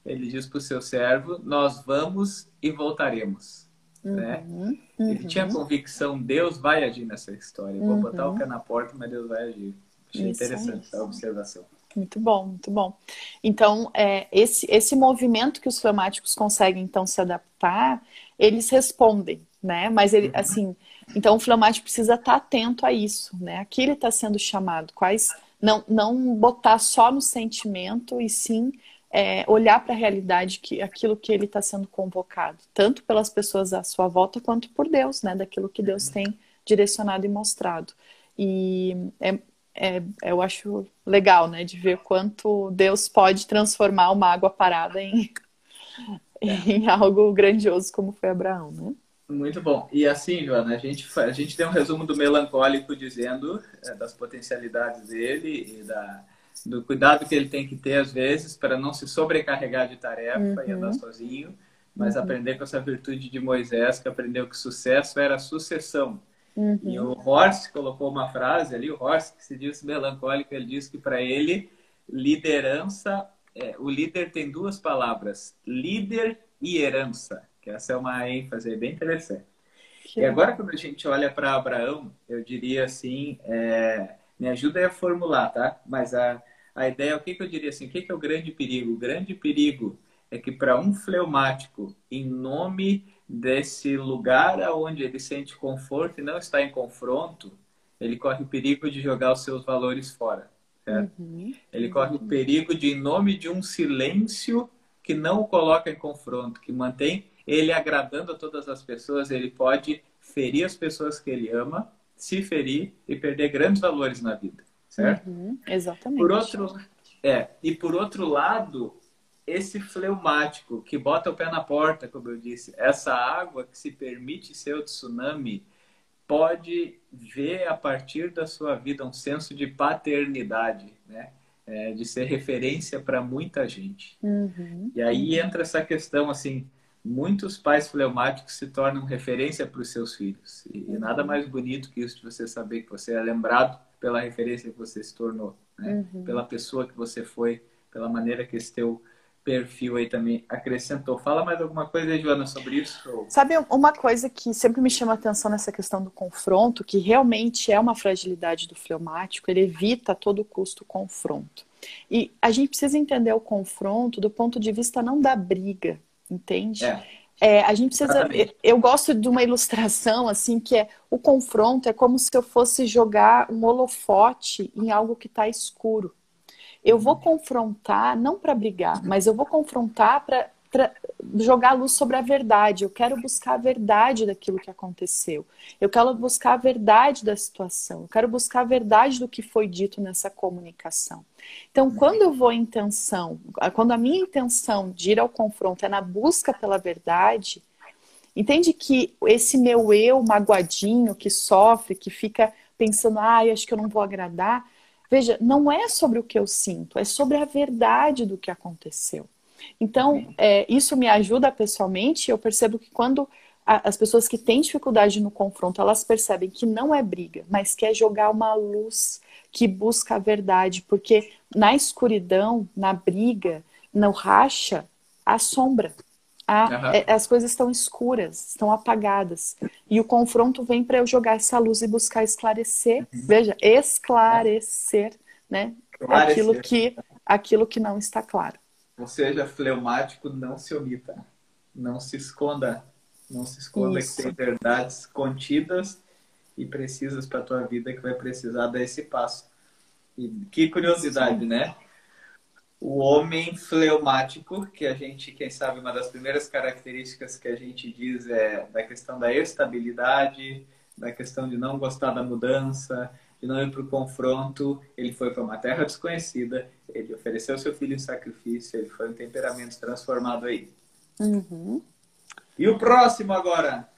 ele diz para o seu servo, nós vamos e voltaremos. Uhum, né? Uhum. Ele tinha convicção, Deus vai agir nessa história. Vou botar o uhum. pé na porta, mas Deus vai agir. Achei isso, interessante essa observação. Muito bom, muito bom. Então, é, esse, esse movimento que os fleumáticos conseguem, então, se adaptar, eles respondem, né? Mas, ele, uhum. assim, então, o fleumático precisa estar atento a isso, né? Aqui ele está sendo chamado. Quais não, não botar só no sentimento e sim é, olhar para a realidade que aquilo que ele está sendo convocado, tanto pelas pessoas à sua volta quanto por Deus, né? Daquilo que Deus tem direcionado e mostrado. E é, é, eu acho legal, né? De ver quanto Deus pode transformar uma água parada em, em algo grandioso como foi Abraão, né? Muito bom. E assim, Joana, a gente, a gente tem um resumo do melancólico dizendo é, das potencialidades dele e da, do cuidado que ele tem que ter, às vezes, para não se sobrecarregar de tarefa uhum. e andar sozinho, mas uhum. aprender com essa virtude de Moisés, que aprendeu que sucesso era sucessão. Uhum. E o Horst colocou uma frase ali, o Horst, que se diz melancólico, ele diz que para ele, liderança, é, o líder tem duas palavras, líder e herança que essa é uma ênfase bem interessante. Que e agora, quando a gente olha para Abraão, eu diria assim, é, me ajuda a formular, tá? Mas a, a ideia, o que, que eu diria assim, o que, que é o grande perigo? O grande perigo é que para um fleumático, em nome desse lugar onde ele sente conforto e não está em confronto, ele corre o perigo de jogar os seus valores fora. Uhum. Ele corre o perigo de, em nome de um silêncio que não o coloca em confronto, que mantém ele agradando a todas as pessoas, ele pode ferir as pessoas que ele ama, se ferir e perder grandes valores na vida, certo? Uhum, exatamente. Por outro, é, e por outro lado, esse fleumático que bota o pé na porta, como eu disse, essa água que se permite ser o tsunami, pode ver a partir da sua vida um senso de paternidade, né? É, de ser referência para muita gente. Uhum. E aí entra essa questão assim, muitos pais fleumáticos se tornam referência para os seus filhos. E uhum. nada mais bonito que isso de você saber que você é lembrado pela referência que você se tornou, né? Uhum. pela pessoa que você foi, pela maneira que esse teu perfil aí também acrescentou. Fala mais alguma coisa, Joana, sobre isso? Sabe, uma coisa que sempre me chama a atenção nessa questão do confronto, que realmente é uma fragilidade do fleumático, ele evita a todo custo o confronto. E a gente precisa entender o confronto do ponto de vista não da briga, entende? É. É, a gente precisa. Eu gosto de uma ilustração assim que é o confronto é como se eu fosse jogar um holofote em algo que está escuro. Eu vou confrontar, não para brigar, mas eu vou confrontar para jogar luz sobre a verdade. Eu quero buscar a verdade daquilo que aconteceu. Eu quero buscar a verdade da situação. Eu quero buscar a verdade do que foi dito nessa comunicação. Então, quando eu vou em intenção, quando a minha intenção de ir ao confronto é na busca pela verdade, entende que esse meu eu magoadinho que sofre, que fica pensando, ah, acho que eu não vou agradar, Veja, não é sobre o que eu sinto, é sobre a verdade do que aconteceu. Então, é, isso me ajuda pessoalmente. Eu percebo que quando a, as pessoas que têm dificuldade no confronto, elas percebem que não é briga, mas que é jogar uma luz que busca a verdade, porque na escuridão, na briga, no racha, há sombra. A, uhum. as coisas estão escuras, estão apagadas. E o confronto vem para eu jogar essa luz e buscar esclarecer. Uhum. Veja, esclarecer, né? Esclarecer. Aquilo que, aquilo que não está claro. Ou seja, fleumático, não se omita. Não se esconda. Não se esconda Isso. que tem verdades contidas e precisas para a tua vida que vai precisar dar esse passo. E que curiosidade, Sim. né? o homem fleumático, que a gente, quem sabe, uma das primeiras características que a gente diz é da questão da estabilidade, da questão de não gostar da mudança, de não ir para o confronto. Ele foi para uma terra desconhecida, ele ofereceu seu filho em sacrifício, ele foi um temperamento transformado aí. Uhum. E o próximo agora?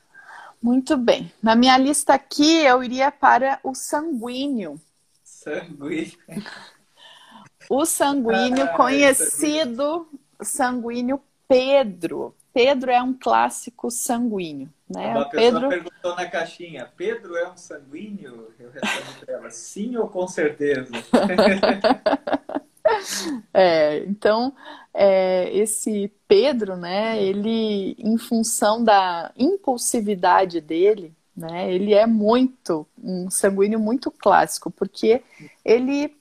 Muito bem. Na minha lista aqui, eu iria para o sanguíneo. Sanguíneo. O sanguíneo, ah, conhecido sanguíneo Pedro. Pedro é um clássico sanguíneo. Né? Uma pessoa perguntou na caixinha: Pedro é um sanguíneo? Eu respondo para ela: sim ou com certeza? é, então, é, esse Pedro, né, ele, em função da impulsividade dele, né, ele é muito, um sanguíneo muito clássico, porque ele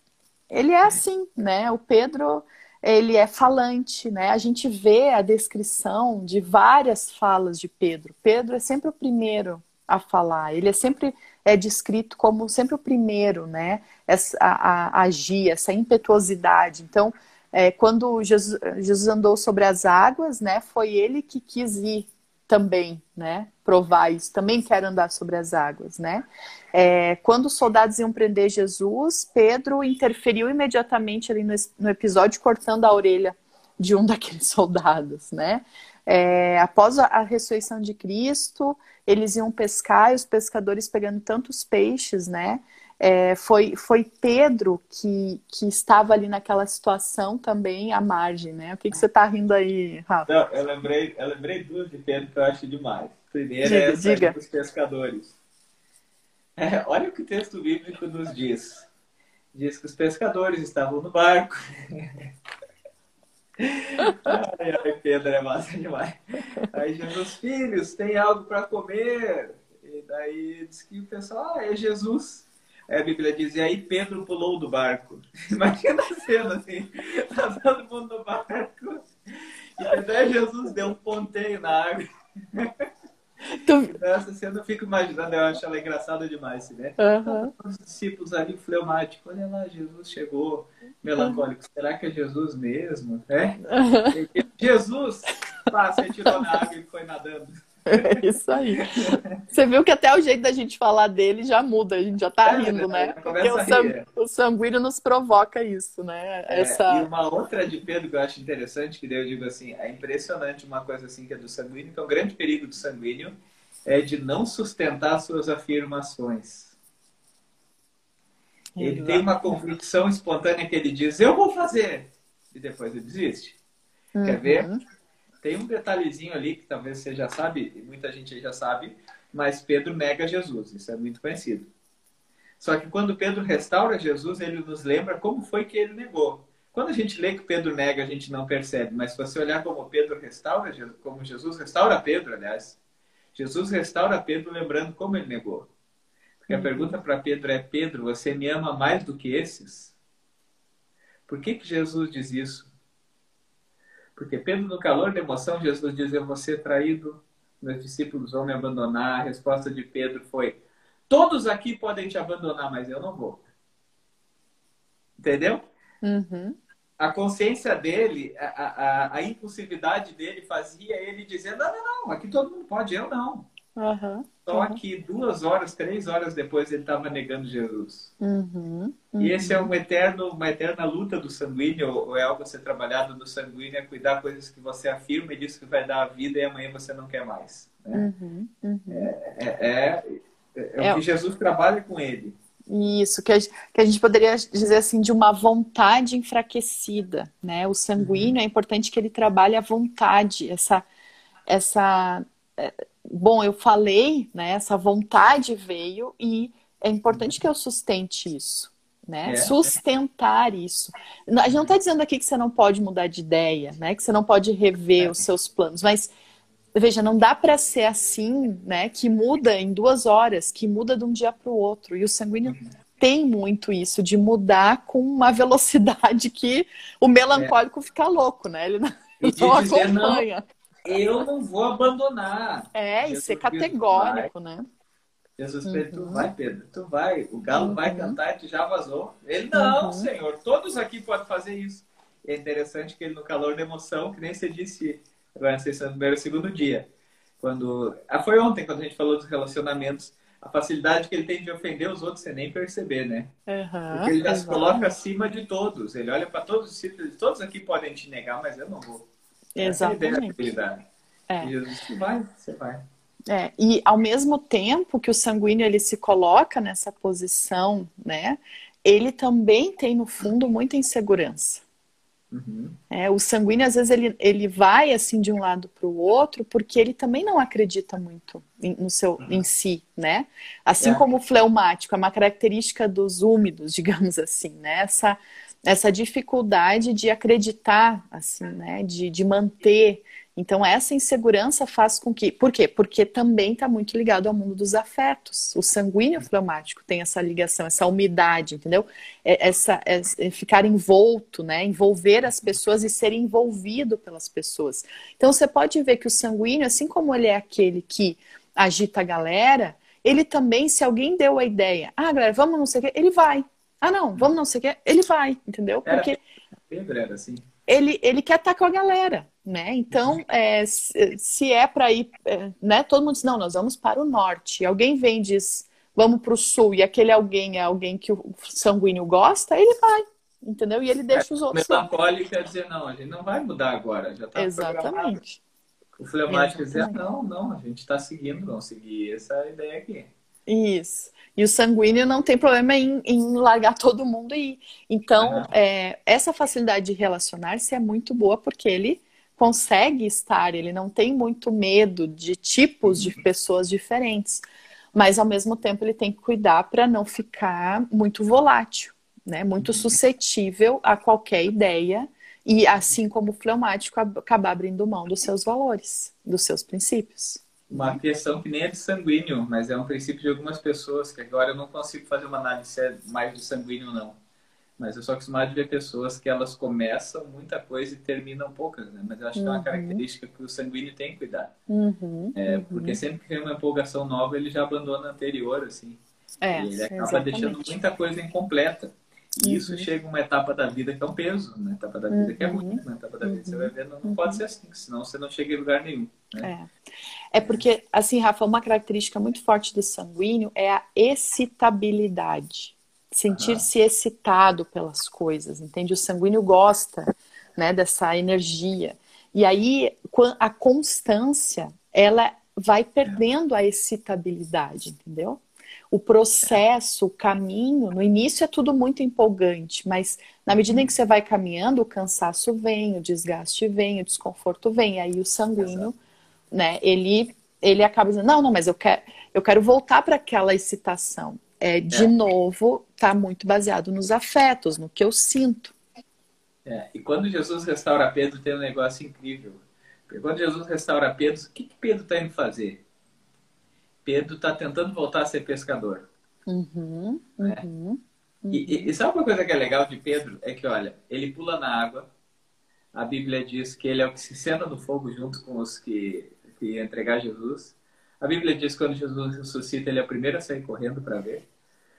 ele é assim, né? O Pedro, ele é falante, né? A gente vê a descrição de várias falas de Pedro. Pedro é sempre o primeiro a falar. Ele é sempre é descrito como sempre o primeiro, né? Essa, a, a agir, essa impetuosidade. Então, é, quando Jesus, Jesus andou sobre as águas, né? Foi ele que quis ir também, né? Provar isso, também quer andar sobre as águas, né? É, quando os soldados iam prender Jesus, Pedro interferiu imediatamente ali no, no episódio, cortando a orelha de um daqueles soldados, né? É, após a, a, ressurreição de Cristo, eles iam pescar e os pescadores pegando tantos peixes, né? É, foi, foi Pedro que, que estava ali naquela situação também à margem, né? O que, que você está rindo aí, Rafa? Não, eu lembrei, eu lembrei duas de Pedro que eu acho demais. Primeiro diga, é essa diga. dos pescadores. É, olha o que o texto bíblico nos diz. Diz que os pescadores estavam no barco. ai, ai, Pedro é massa demais. Aí Jesus, filhos, tem algo para comer. E daí diz que o pessoal, ah, é Jesus. Aí a Bíblia diz, e aí Pedro pulou do barco. Imagina a cena assim, tá todo mundo no barco, e até Jesus deu um ponteio na água. Tu... Essa cena eu fico imaginando, eu acho ela engraçada demais, né? Uhum. Os discípulos ali fleumáticos, olha lá, Jesus chegou melancólico. Uhum. Será que é Jesus mesmo? É? Uhum. Jesus, passa, tirou na água e foi nadando. É isso aí. Você viu que até o jeito da gente falar dele já muda, a gente já tá é, rindo, né? Porque o, sang... o, sanguíneo nos provoca isso, né? É, Essa... E uma outra de Pedro que eu acho interessante, que daí eu digo assim, é impressionante uma coisa assim que é do sanguíneo, que é um grande perigo do sanguíneo, é de não sustentar suas afirmações. Ele tem uma convicção espontânea que ele diz, eu vou fazer, e depois ele desiste. Uhum. Quer ver? Tem um detalhezinho ali que talvez você já sabe, e muita gente já sabe, mas Pedro nega Jesus, isso é muito conhecido. Só que quando Pedro restaura Jesus, ele nos lembra como foi que ele negou. Quando a gente lê que Pedro nega, a gente não percebe, mas se você olhar como Pedro restaura, como Jesus restaura Pedro, aliás, Jesus restaura Pedro lembrando como ele negou. Porque a uhum. pergunta para Pedro é: Pedro, você me ama mais do que esses? Por que, que Jesus diz isso? Porque Pedro, no calor da emoção, Jesus diz: Eu vou ser traído, meus discípulos vão me abandonar. A resposta de Pedro foi: Todos aqui podem te abandonar, mas eu não vou. Entendeu? Uhum. A consciência dele, a, a, a, impulsividade dele fazia ele dizer: Não, não, não, aqui todo mundo pode, eu não. Uhum, Só uhum. que duas horas, três horas depois ele estava negando Jesus. Uhum, e esse é um eterno, uma eterna luta do sanguíneo, ou é algo a ser trabalhado do sanguíneo, é cuidar coisas que você afirma e diz que vai dar a vida e amanhã você não quer mais. Né? Uhum, uhum. É, é, é, é, o que Jesus trabalha com ele. Isso, que a, que a gente poderia dizer assim, de uma vontade enfraquecida, né? O sanguíneo, uhum. é importante que ele trabalhe a vontade, essa, essa é, bom, eu falei, né? Essa vontade veio e é importante que eu sustente isso. Né? É. Sustentar isso. A gente não está dizendo aqui que você não pode mudar de ideia, né? Que você não pode rever é. os seus planos, mas veja, não dá para ser assim, né? Que muda em duas horas, que muda de um dia para o outro. E o sanguíneo uhum. tem muito isso de mudar com uma velocidade que o melancólico é. fica louco, né? Ele não, não acompanha. Não, eu não vou abandonar. É, e ser categórico, né? Jesus Pedro, uhum. tu vai, Pedro, tu vai. O galo uhum. vai cantar e tu já vazou. Ele, não, uhum. Senhor, todos aqui podem fazer isso. é interessante que ele, no calor da emoção, que nem você disse, agora não sei se é no primeiro ou segundo dia, quando. Ah, foi ontem, quando a gente falou dos relacionamentos, a facilidade que ele tem de ofender os outros sem nem perceber, né? Porque ele já se coloca acima de todos. Ele olha para todos os círculos, todos aqui podem te negar, mas eu não vou. Exatamente. É. Você vai, você vai. É, e ao mesmo tempo que o sanguíneo ele se coloca nessa posição, né, ele também tem no fundo muita insegurança. Uhum. É, o sanguíneo às vezes ele, ele vai assim de um lado para o outro porque ele também não acredita muito em, no seu uhum. em si, né? Assim é. como o fleumático é uma característica dos úmidos, digamos assim, né? Essa essa dificuldade de acreditar, assim, né? De, de manter. Então, essa insegurança faz com que. Por quê? Porque também está muito ligado ao mundo dos afetos. O sanguíneo fleumático tem essa ligação, essa umidade, entendeu? É, essa, é, é ficar envolto, né? Envolver as pessoas e ser envolvido pelas pessoas. Então, você pode ver que o sanguíneo, assim como ele é aquele que agita a galera, ele também, se alguém deu a ideia, ah, galera, vamos não sei o quê, ele vai. Ah, não, vamos não sei o que. Ele vai, entendeu? Porque era, assim. ele, ele quer estar com a galera, né? Então, uhum. é, se, se, é para ir, é, né? Todo mundo diz, não, nós vamos para o norte. Alguém vem e diz, vamos para o sul, e aquele alguém é alguém que o sanguíneo gosta, ele vai, entendeu? E ele deixa os é, outros. Quer dizer, não, a gente não vai mudar agora, já está Exatamente. O fleumático quer dizer, não, não, a gente está seguindo, vamos seguir essa ideia aqui. Isso. E o sanguíneo não tem problema em, em largar todo mundo e então é, essa facilidade de relacionar-se é muito boa porque ele consegue estar, ele não tem muito medo de tipos de uhum. pessoas diferentes, mas ao mesmo tempo ele tem que cuidar para não ficar muito volátil, né? Muito uhum. suscetível a qualquer ideia e assim como o fleumático acabar abrindo mão dos seus valores, dos seus princípios uma questão que nem é de sanguíneo, mas é um princípio de algumas pessoas, que agora eu não consigo fazer uma análise se é mais de sanguíneo não. Mas eu sou acostumado a ver pessoas que elas começam muita coisa e terminam poucas, né? Mas eu acho uhum. que é uma uhum. característica que o sanguíneo tem que cuidar. Uhum. É, porque uhum. sempre que tem uma empolgação nova, ele já abandona a anterior, assim. É, e ele acaba exatamente. deixando muita coisa incompleta. E uhum. isso chega uma etapa da vida que é um peso, uma etapa da vida que é ruim, uma etapa da vida que você vai ver, não, não pode ser assim, senão você não chega em lugar nenhum. Né? É. é porque, assim, Rafa, uma característica muito forte do sanguíneo é a excitabilidade. Sentir-se ah. excitado pelas coisas, entende? O sanguíneo gosta né, dessa energia. E aí a constância, ela vai perdendo a excitabilidade, entendeu? O processo, o caminho, no início é tudo muito empolgante, mas na medida em que você vai caminhando, o cansaço vem, o desgaste vem, o desconforto vem, aí o sanguíneo, Exato. Né, ele ele acaba dizendo: "Não, não, mas eu quero eu quero voltar para aquela excitação". É, de é. novo, está muito baseado nos afetos, no que eu sinto. É, e quando Jesus restaura Pedro, tem um negócio incrível. Porque quando Jesus restaura Pedro, o que, que Pedro está indo fazer? Pedro está tentando voltar a ser pescador. Uhum, né? uhum, uhum. E, e, sabe uma coisa que é legal de Pedro? É que, olha, ele pula na água. A Bíblia diz que ele é o que se senta no fogo junto com os que, iam entregar Jesus. A Bíblia diz que quando Jesus ressuscita, ele é o primeiro a sair correndo para ver.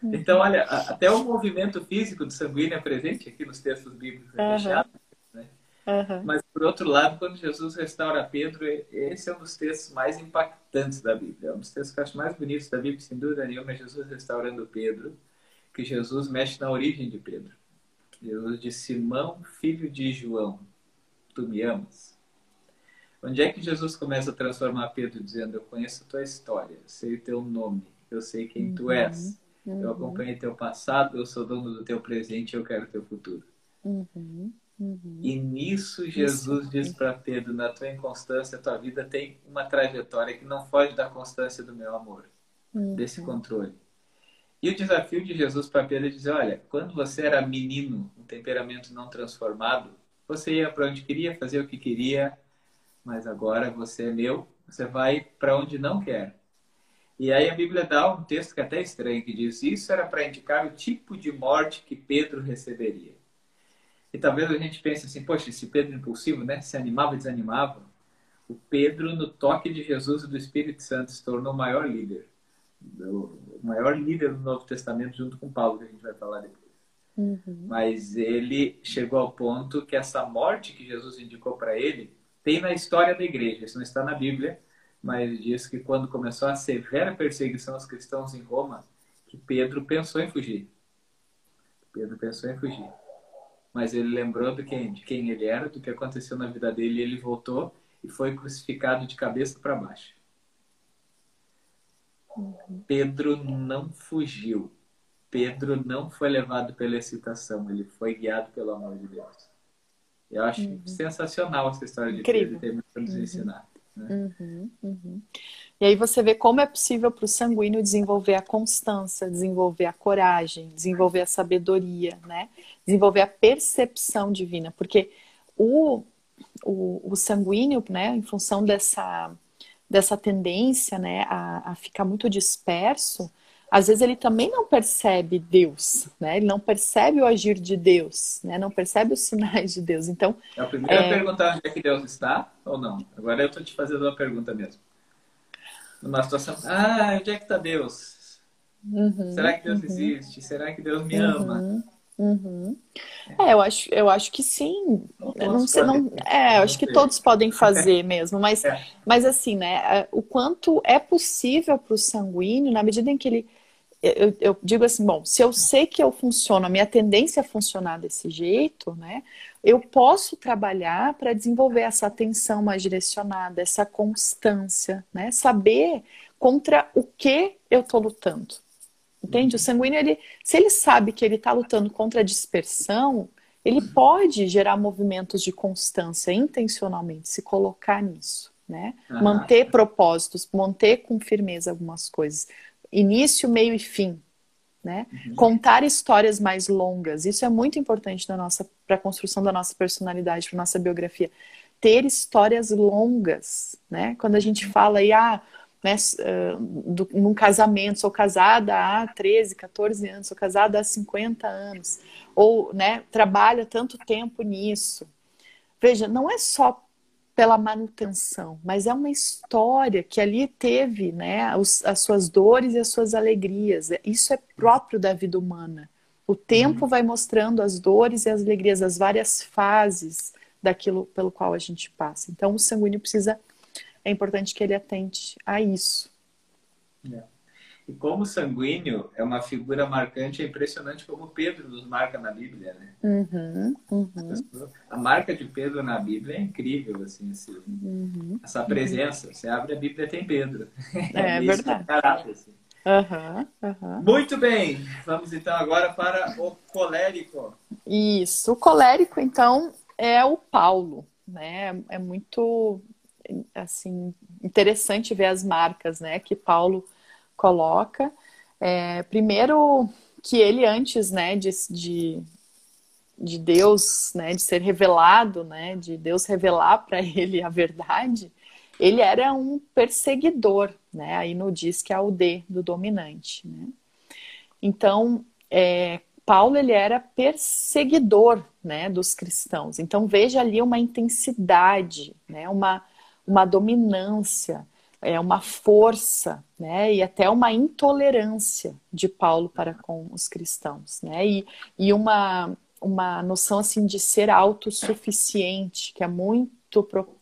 Uhum. Então, olha, até o movimento físico do sanguíneo é presente aqui nos textos bíblicos fechados. Né? Uhum. Mas, por outro lado, quando Jesus restaura Pedro, esse é um dos textos mais impactantes da Bíblia. É um dos textos que eu acho mais bonitos da Bíblia, sem dúvida nenhuma, é Jesus restaurando Pedro, que Jesus mexe na origem de Pedro. Jesus diz, Simão, filho de João, tu me amas? Onde é que Jesus começa a transformar Pedro dizendo, eu conheço a tua história, sei o teu nome, eu sei quem uhum. tu és. Uhum. Eu acompanhei teu passado, eu sou dono do teu presente, eu quero teu futuro. Uhum. Uhum. E nisso Jesus Isso. diz para Pedro: na tua inconstância, tua vida tem uma trajetória que não foge da constância do meu amor, uhum. desse controle. E o desafio de Jesus para Pedro é dizer: olha, quando você era menino, um temperamento não transformado, você ia para onde queria, fazer o que queria, mas agora você é meu, você vai para onde não quer. E aí a Bíblia dá um texto que é até estranho, que diz: Isso era para indicar o tipo de morte que Pedro receberia. E talvez a gente pense assim: Poxa, esse Pedro impulsivo, né? Se animava e desanimava. O Pedro, no toque de Jesus e do Espírito Santo, se tornou o maior líder. O maior líder do Novo Testamento, junto com Paulo, que a gente vai falar depois. Uhum. Mas ele chegou ao ponto que essa morte que Jesus indicou para ele tem na história da igreja. Isso não está na Bíblia, mas diz que quando começou a severa perseguição aos cristãos em Roma, que Pedro pensou em fugir. Pedro pensou em fugir. Mas ele lembrou de quem, de quem ele era, do que aconteceu na vida dele, e ele voltou e foi crucificado de cabeça para baixo. Pedro não fugiu. Pedro não foi levado pela excitação, ele foi guiado pelo amor de Deus. Eu acho uhum. sensacional essa história de Incrível. Tem muito para nos uhum. ensinar. Né? Uhum, uhum. E aí você vê como é possível para o sanguíneo desenvolver a constância, desenvolver a coragem, desenvolver a sabedoria, né? Desenvolver a percepção divina, porque o, o, o sanguíneo, né, em função dessa, dessa tendência, né, a, a ficar muito disperso, às vezes ele também não percebe Deus, né? Ele não percebe o agir de Deus, né? Não percebe os sinais de Deus. Então, é a primeira é... pergunta onde é que Deus está ou não. Agora eu estou te fazendo uma pergunta mesmo. Numa situação, ah, onde é que está Deus? Uhum, Será que Deus uhum. existe? Será que Deus me uhum, ama? Uhum. É, eu acho, eu acho que sim. Eu não sei, não, é, eu acho que todos podem fazer mesmo, mas, é. mas assim, né? O quanto é possível para o sanguíneo, na medida em que ele eu, eu, digo assim, bom, se eu sei que eu funciono, a minha tendência é funcionar desse jeito, né? Eu posso trabalhar para desenvolver essa atenção mais direcionada, essa constância, né? Saber contra o que eu estou lutando. Entende? O sanguíneo, ele, se ele sabe que ele está lutando contra a dispersão, ele pode gerar movimentos de constância intencionalmente, se colocar nisso, né? Manter propósitos, manter com firmeza algumas coisas início, meio e fim. Né? Uhum. Contar histórias mais longas, isso é muito importante para a construção da nossa personalidade, para nossa biografia. Ter histórias longas, né? Quando a gente fala aí, ah, né, uh, do, num casamento, sou casada há 13, 14 anos, sou casada há 50 anos, ou né, trabalha tanto tempo nisso. Veja, não é só pela manutenção, mas é uma história que ali teve né, os, as suas dores e as suas alegrias. Isso é próprio da vida humana. O tempo uhum. vai mostrando as dores e as alegrias, as várias fases daquilo pelo qual a gente passa. Então, o sanguíneo precisa, é importante que ele atente a isso. É. E como sanguíneo é uma figura marcante, é impressionante como Pedro nos marca na Bíblia, né? Uhum, uhum. A marca de Pedro na Bíblia é incrível, assim, assim uhum, essa presença. Você abre a Bíblia tem Pedro. É, é verdade. Caráter, assim. Muito bem, vamos então agora para o colérico. Isso, o colérico então é o Paulo, né? É muito assim interessante ver as marcas, né, que Paulo coloca. É, primeiro que ele antes, né, de, de, de Deus, né, de ser revelado, né, de Deus revelar para ele a verdade, ele era um perseguidor, né? Aí no diz que é o D do dominante, né? Então, é, Paulo ele era perseguidor, né, dos cristãos. Então veja ali uma intensidade, né, uma uma dominância, é uma força, né, e até uma intolerância de Paulo para com os cristãos, né, e, e uma, uma noção assim de ser autossuficiente, que é muito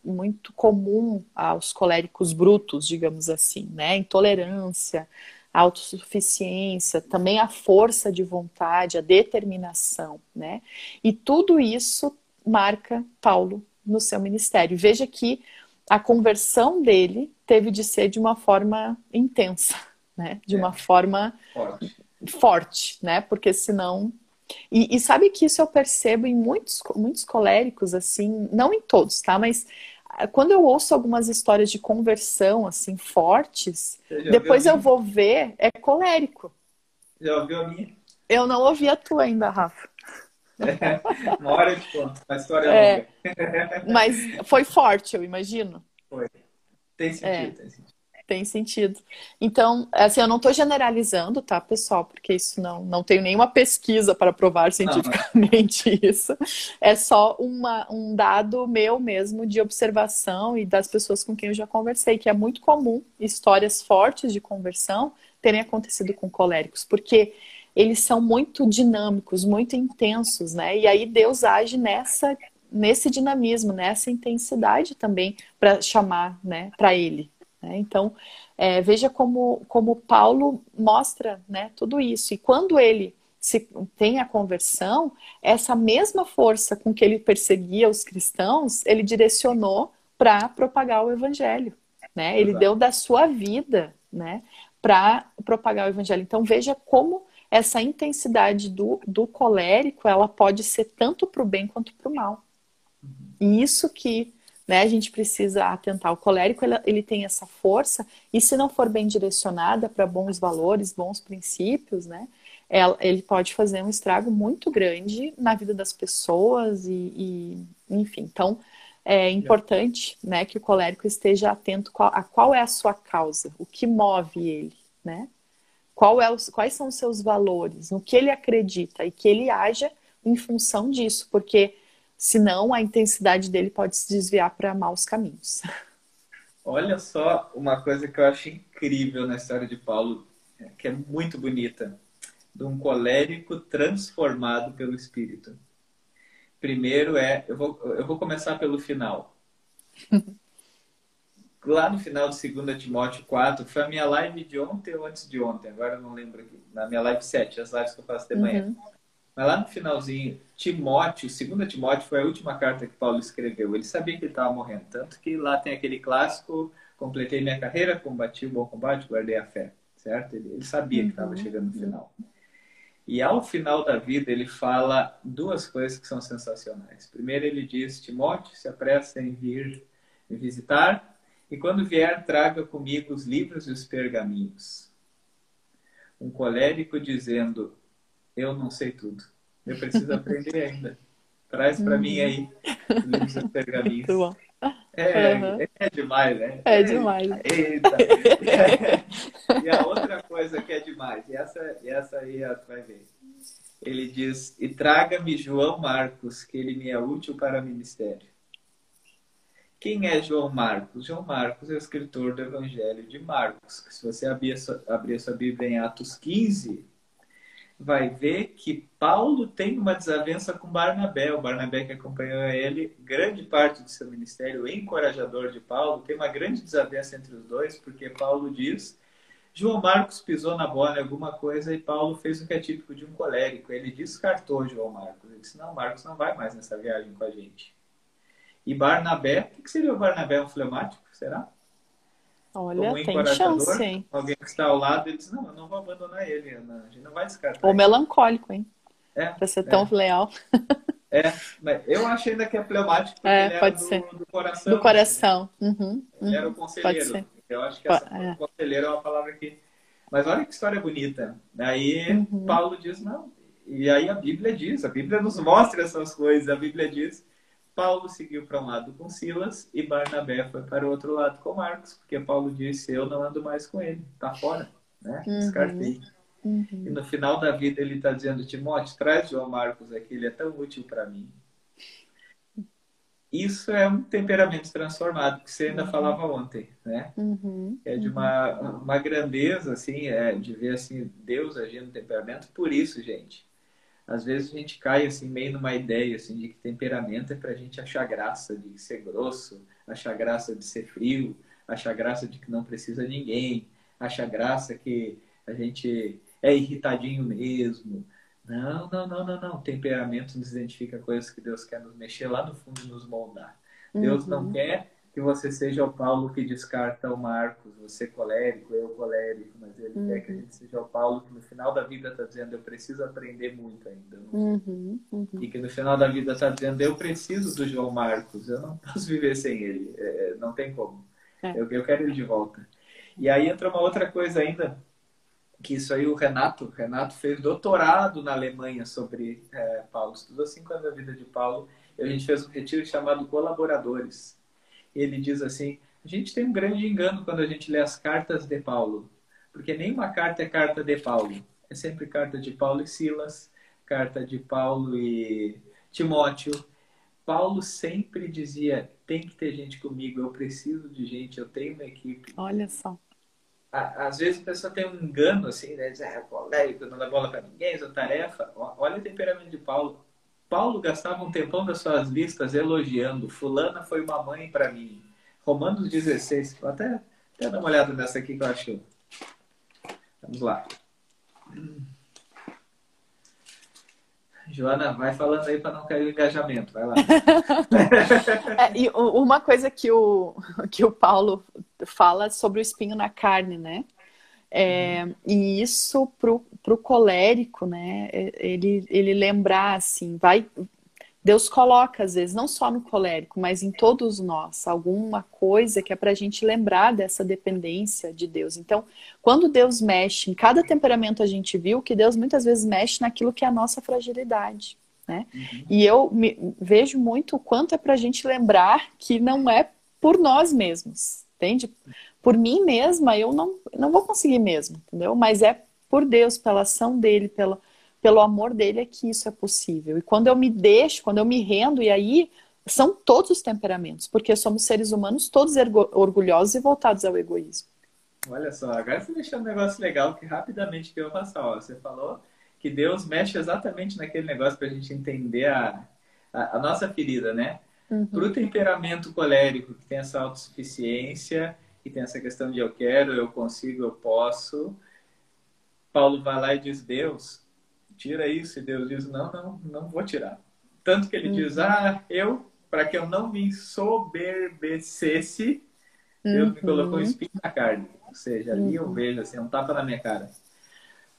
muito comum aos coléricos brutos, digamos assim, né, intolerância, autossuficiência, também a força de vontade, a determinação, né, e tudo isso marca Paulo no seu ministério. Veja que a conversão dele teve de ser de uma forma intensa, né? De uma é. forma forte. forte, né? Porque senão e, e, sabe que isso eu percebo em muitos, muitos coléricos, assim, não em todos, tá? Mas ah, quando eu ouço algumas histórias de conversão, assim, fortes, depois eu vou ver, é colérico. Já ouviu a minha? Eu não ouvi a tua ainda, Rafa. É, uma hora de conta, uma história é, longa. Mas foi forte, eu imagino. Foi. Tem sentido, é, tem sentido. Tem sentido. Então, assim, eu não estou generalizando, tá, pessoal? Porque isso não, não tenho nenhuma pesquisa para provar cientificamente não, isso. É só uma, um dado meu mesmo de observação e das pessoas com quem eu já conversei, que é muito comum histórias fortes de conversão terem acontecido com coléricos, porque eles são muito dinâmicos, muito intensos, né? E aí Deus age nessa nesse dinamismo, nessa intensidade também para chamar, né, para Ele. Né? Então é, veja como como Paulo mostra, né, tudo isso. E quando ele se tem a conversão, essa mesma força com que ele perseguia os cristãos, ele direcionou para propagar o evangelho, né? Ele Exato. deu da sua vida, né, para propagar o evangelho. Então veja como essa intensidade do, do colérico, ela pode ser tanto para o bem quanto para o mal. E isso que né, a gente precisa atentar. O colérico, ele, tem essa força, e se não for bem direcionada para bons valores, bons princípios, né, ele pode fazer um estrago muito grande na vida das pessoas e, e enfim. Então, é importante né, que o colérico esteja atento a qual é a sua causa, o que move ele, né? qual é os, quais são os seus valores, no que ele acredita e que ele haja em função disso, porque senão a intensidade dele pode se desviar para maus caminhos. Olha só uma coisa que eu acho incrível na história de Paulo, é, que é muito bonita, de um colérico transformado pelo Espírito. Primeiro é, eu vou, eu vou começar pelo final. lá no final de 2 Timóteo 4, foi a minha live de ontem ou antes de ontem, agora eu não lembro aqui, na minha live 7, as lives que eu faço de manhã. Uhum. Mas lá no finalzinho, Timóteo, 2 Timóteo foi a última carta que Paulo escreveu. Ele sabia que ele estava morrendo, tanto que lá tem aquele clássico, completei minha carreira, combati o bom combate, guardei a fé, certo? Ele, ele sabia que estava uhum. chegando no final. E ao final da vida, ele fala duas coisas que são sensacionais. Primeiro, ele diz: Timóteo, se apressa em vir me visitar e quando vier, traga comigo os livros e os pergaminhos. Um colérico dizendo: Eu não sei tudo. Eu preciso aprender ainda. Traz para mim aí livros e os pergaminhos. Muito bom. É, uhum. é demais, né? É demais. Eita. e a outra coisa que é demais, e essa, e essa aí tu vai ver. Ele diz: E traga-me João Marcos, que ele me é útil para o ministério. Quem é João Marcos? João Marcos é o escritor do Evangelho de Marcos. Se você abrir a sua, abrir a sua Bíblia em Atos 15, vai ver que Paulo tem uma desavença com Barnabé. O Barnabé que acompanhou ele, grande parte do seu ministério, o encorajador de Paulo, tem uma grande desavença entre os dois, porque Paulo diz João Marcos pisou na bola em alguma coisa e Paulo fez o que é típico de um colérico. Ele descartou João Marcos. Ele disse: Não, Marcos não vai mais nessa viagem com a gente. E Barnabé, o que seria o Barnabé? Um fleumático? Será? Olha, um tem chance, hein? Alguém que está ao lado, ele diz: Não, eu não vou abandonar ele. Não, a gente não vai descartar. Ou ele. melancólico, hein? É, pra ser tão é. leal. É, mas eu acho ainda que é fleumático porque É, pode ser. do, coração. Do coração. Uhum, Ele era o uhum. conselheiro. Pode ser. Eu acho que essa é. conselheiro é uma palavra que. Mas olha que história bonita. Aí Uhum. Paulo diz, não. E aí a Bíblia diz, a Bíblia nos mostra essas coisas. A Bíblia diz, Paulo seguiu para um lado com Silas e Barnabé foi para o outro lado com Marcos, porque Paulo disse, eu não ando mais com ele, tá fora, né? Uhum. Descartei. E Uhum. no final da vida ele está dizendo, Timóteo, traz João Marcos aqui, ele é tão útil para mim. Isso é um temperamento transformado, que você ainda falava ontem, né? Uhum. É de uma, uma grandeza, assim, é, de ver assim, Deus agindo no temperamento. Por isso, gente, às vezes a gente cai assim, meio numa ideia assim, de que temperamento é pra gente achar graça de ser grosso, achar graça de ser frio, achar graça de que não precisa de ninguém, achar graça que a gente é irritadinho mesmo. Não, não, não, não, não. Temperamento nos identifica coisas que Deus quer nos mexer lá no fundo e nos moldar. Deus não Uhum. quer que você seja o Paulo que descarta o Marcos, você colérico, eu colérico, mas ele quer que a gente seja o Paulo que no final da vida está dizendo eu preciso aprender muito ainda. eu não sei." Uhum. Uhum. E que no final da vida está dizendo eu preciso do João Marcos, eu não posso viver sem ele, é, não tem como. É. Eu, eu quero ele de volta. E aí entra uma outra coisa ainda, que isso aí o Renato, Renato fez doutorado na Alemanha sobre é, Paulo, estudou cinco anos da vida de Paulo, e a gente fez um retiro chamado Colaboradores. Ele diz assim, a gente tem um grande engano quando a gente lê as cartas de Paulo, porque nenhuma carta é carta de Paulo, é sempre carta de Paulo e Silas, carta de Paulo e Timóteo. Paulo sempre dizia, tem que ter gente comigo, eu preciso de gente, eu tenho uma equipe. Olha só. Às vezes a pessoa tem um engano, assim, né? Diz, ah, colérico, não dá bola pra ninguém, sua tarefa. Olha o temperamento de Paulo. Paulo gastava um tempão das suas listas elogiando. Fulana foi uma mãe para mim. Romanos 16. Vou até, até dar uma olhada nessa aqui que eu acho. Vamos lá. Joana, vai falando aí para não cair o engajamento. Vai lá. É, e uma coisa que o, que o Paulo fala sobre o espinho na carne, né? É, e isso pro, pro colérico, né? é- Ele, ele lembrar assim, vai. Deus coloca, às vezes, não só no colérico, mas em todos nós, alguma coisa que é para a gente lembrar dessa dependência de Deus. Então, quando Deus mexe em cada temperamento, a gente viu que Deus muitas vezes mexe naquilo que é a nossa fragilidade. Né? E eu me- vejo muito o quanto é para a gente lembrar que não é por nós mesmos, entende? Por mim mesma, eu não, não vou conseguir mesmo, entendeu? Mas é por Deus, pela ação dele, pelo, pelo amor dele é que isso é possível. E quando eu me deixo, quando eu me rendo, e aí são todos os temperamentos, porque somos seres humanos todos orgulhosos e voltados ao egoísmo. Olha só, agora você deixou um negócio legal que rapidamente que eu passar. Ó, você falou que Deus mexe exatamente naquele negócio para a gente entender a, a, a nossa ferida, né? Para o temperamento colérico, que tem essa autossuficiência, que tem essa questão de eu quero, eu consigo, eu posso, Paulo vai lá e diz: Deus, tira isso. E Deus diz: Não, não, não vou tirar. Tanto que ele diz: Ah, eu, para que eu não me soberbecesse, Deus me colocou um espinho na carne. Ou seja, ali eu vejo assim, um tapa na minha cara.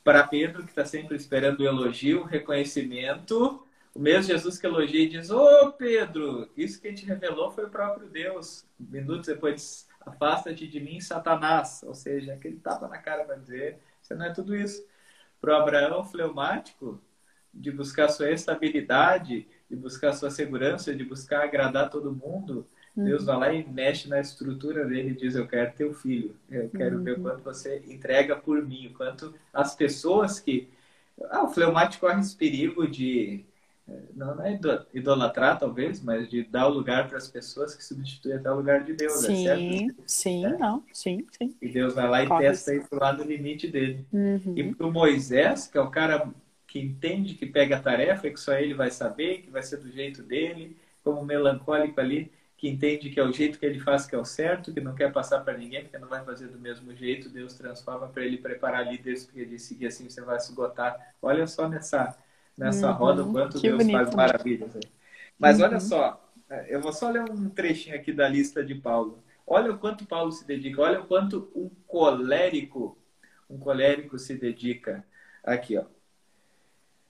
Para Pedro, que está sempre esperando o elogio, o reconhecimento, o mesmo Jesus que elogia e diz: Ô Pedro, isso que te revelou foi o próprio Deus. Minutos depois, afasta-te de mim, Satanás. Ou seja, aquele tapa na cara para dizer: Você não é tudo isso. Para o Abraão fleumático, de buscar sua estabilidade, de buscar sua segurança, de buscar agradar todo mundo, Deus vai lá e mexe na estrutura dele e diz: Eu quero teu filho. Eu quero ver o quanto você entrega por mim, o quanto as pessoas que. Ah, o fleumático corre esse perigo de. Não é idolatrar, talvez, mas de dar o lugar para as pessoas que substituem até o lugar de Deus. Sim, é certo? sim, É. não, sim, sim. E Deus vai lá e Corre testa isso lá no limite dele. Uhum. E para o Moisés, que é o cara que entende que pega a tarefa que só ele vai saber, que vai ser do jeito dele, como melancólico ali, que entende que é o jeito que ele faz que é o certo, que não quer passar para ninguém, porque não vai fazer do mesmo jeito, Deus transforma para ele preparar líderes, porque ele seguir assim você vai se esgotar. Olha só nessa, nessa uhum, roda o quanto Deus bonito. faz maravilhas. Aí. Mas uhum. olha só, eu vou só ler um trechinho aqui da lista de Paulo. Olha o quanto Paulo se dedica, olha o quanto um colérico, um colérico se dedica. Aqui, ó.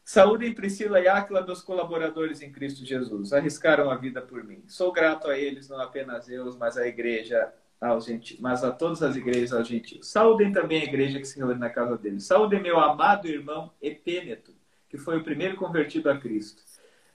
Saúde em Priscila e Áquila, meus colaboradores em Cristo Jesus. Arriscaram a vida por mim. Sou grato a eles, não apenas eu, mas a igreja aos gentios, mas a todas as igrejas aos gentios. Saúdem também a igreja que se reúne na casa deles. Saúdem meu amado irmão Epêneto, que foi o primeiro convertido a Cristo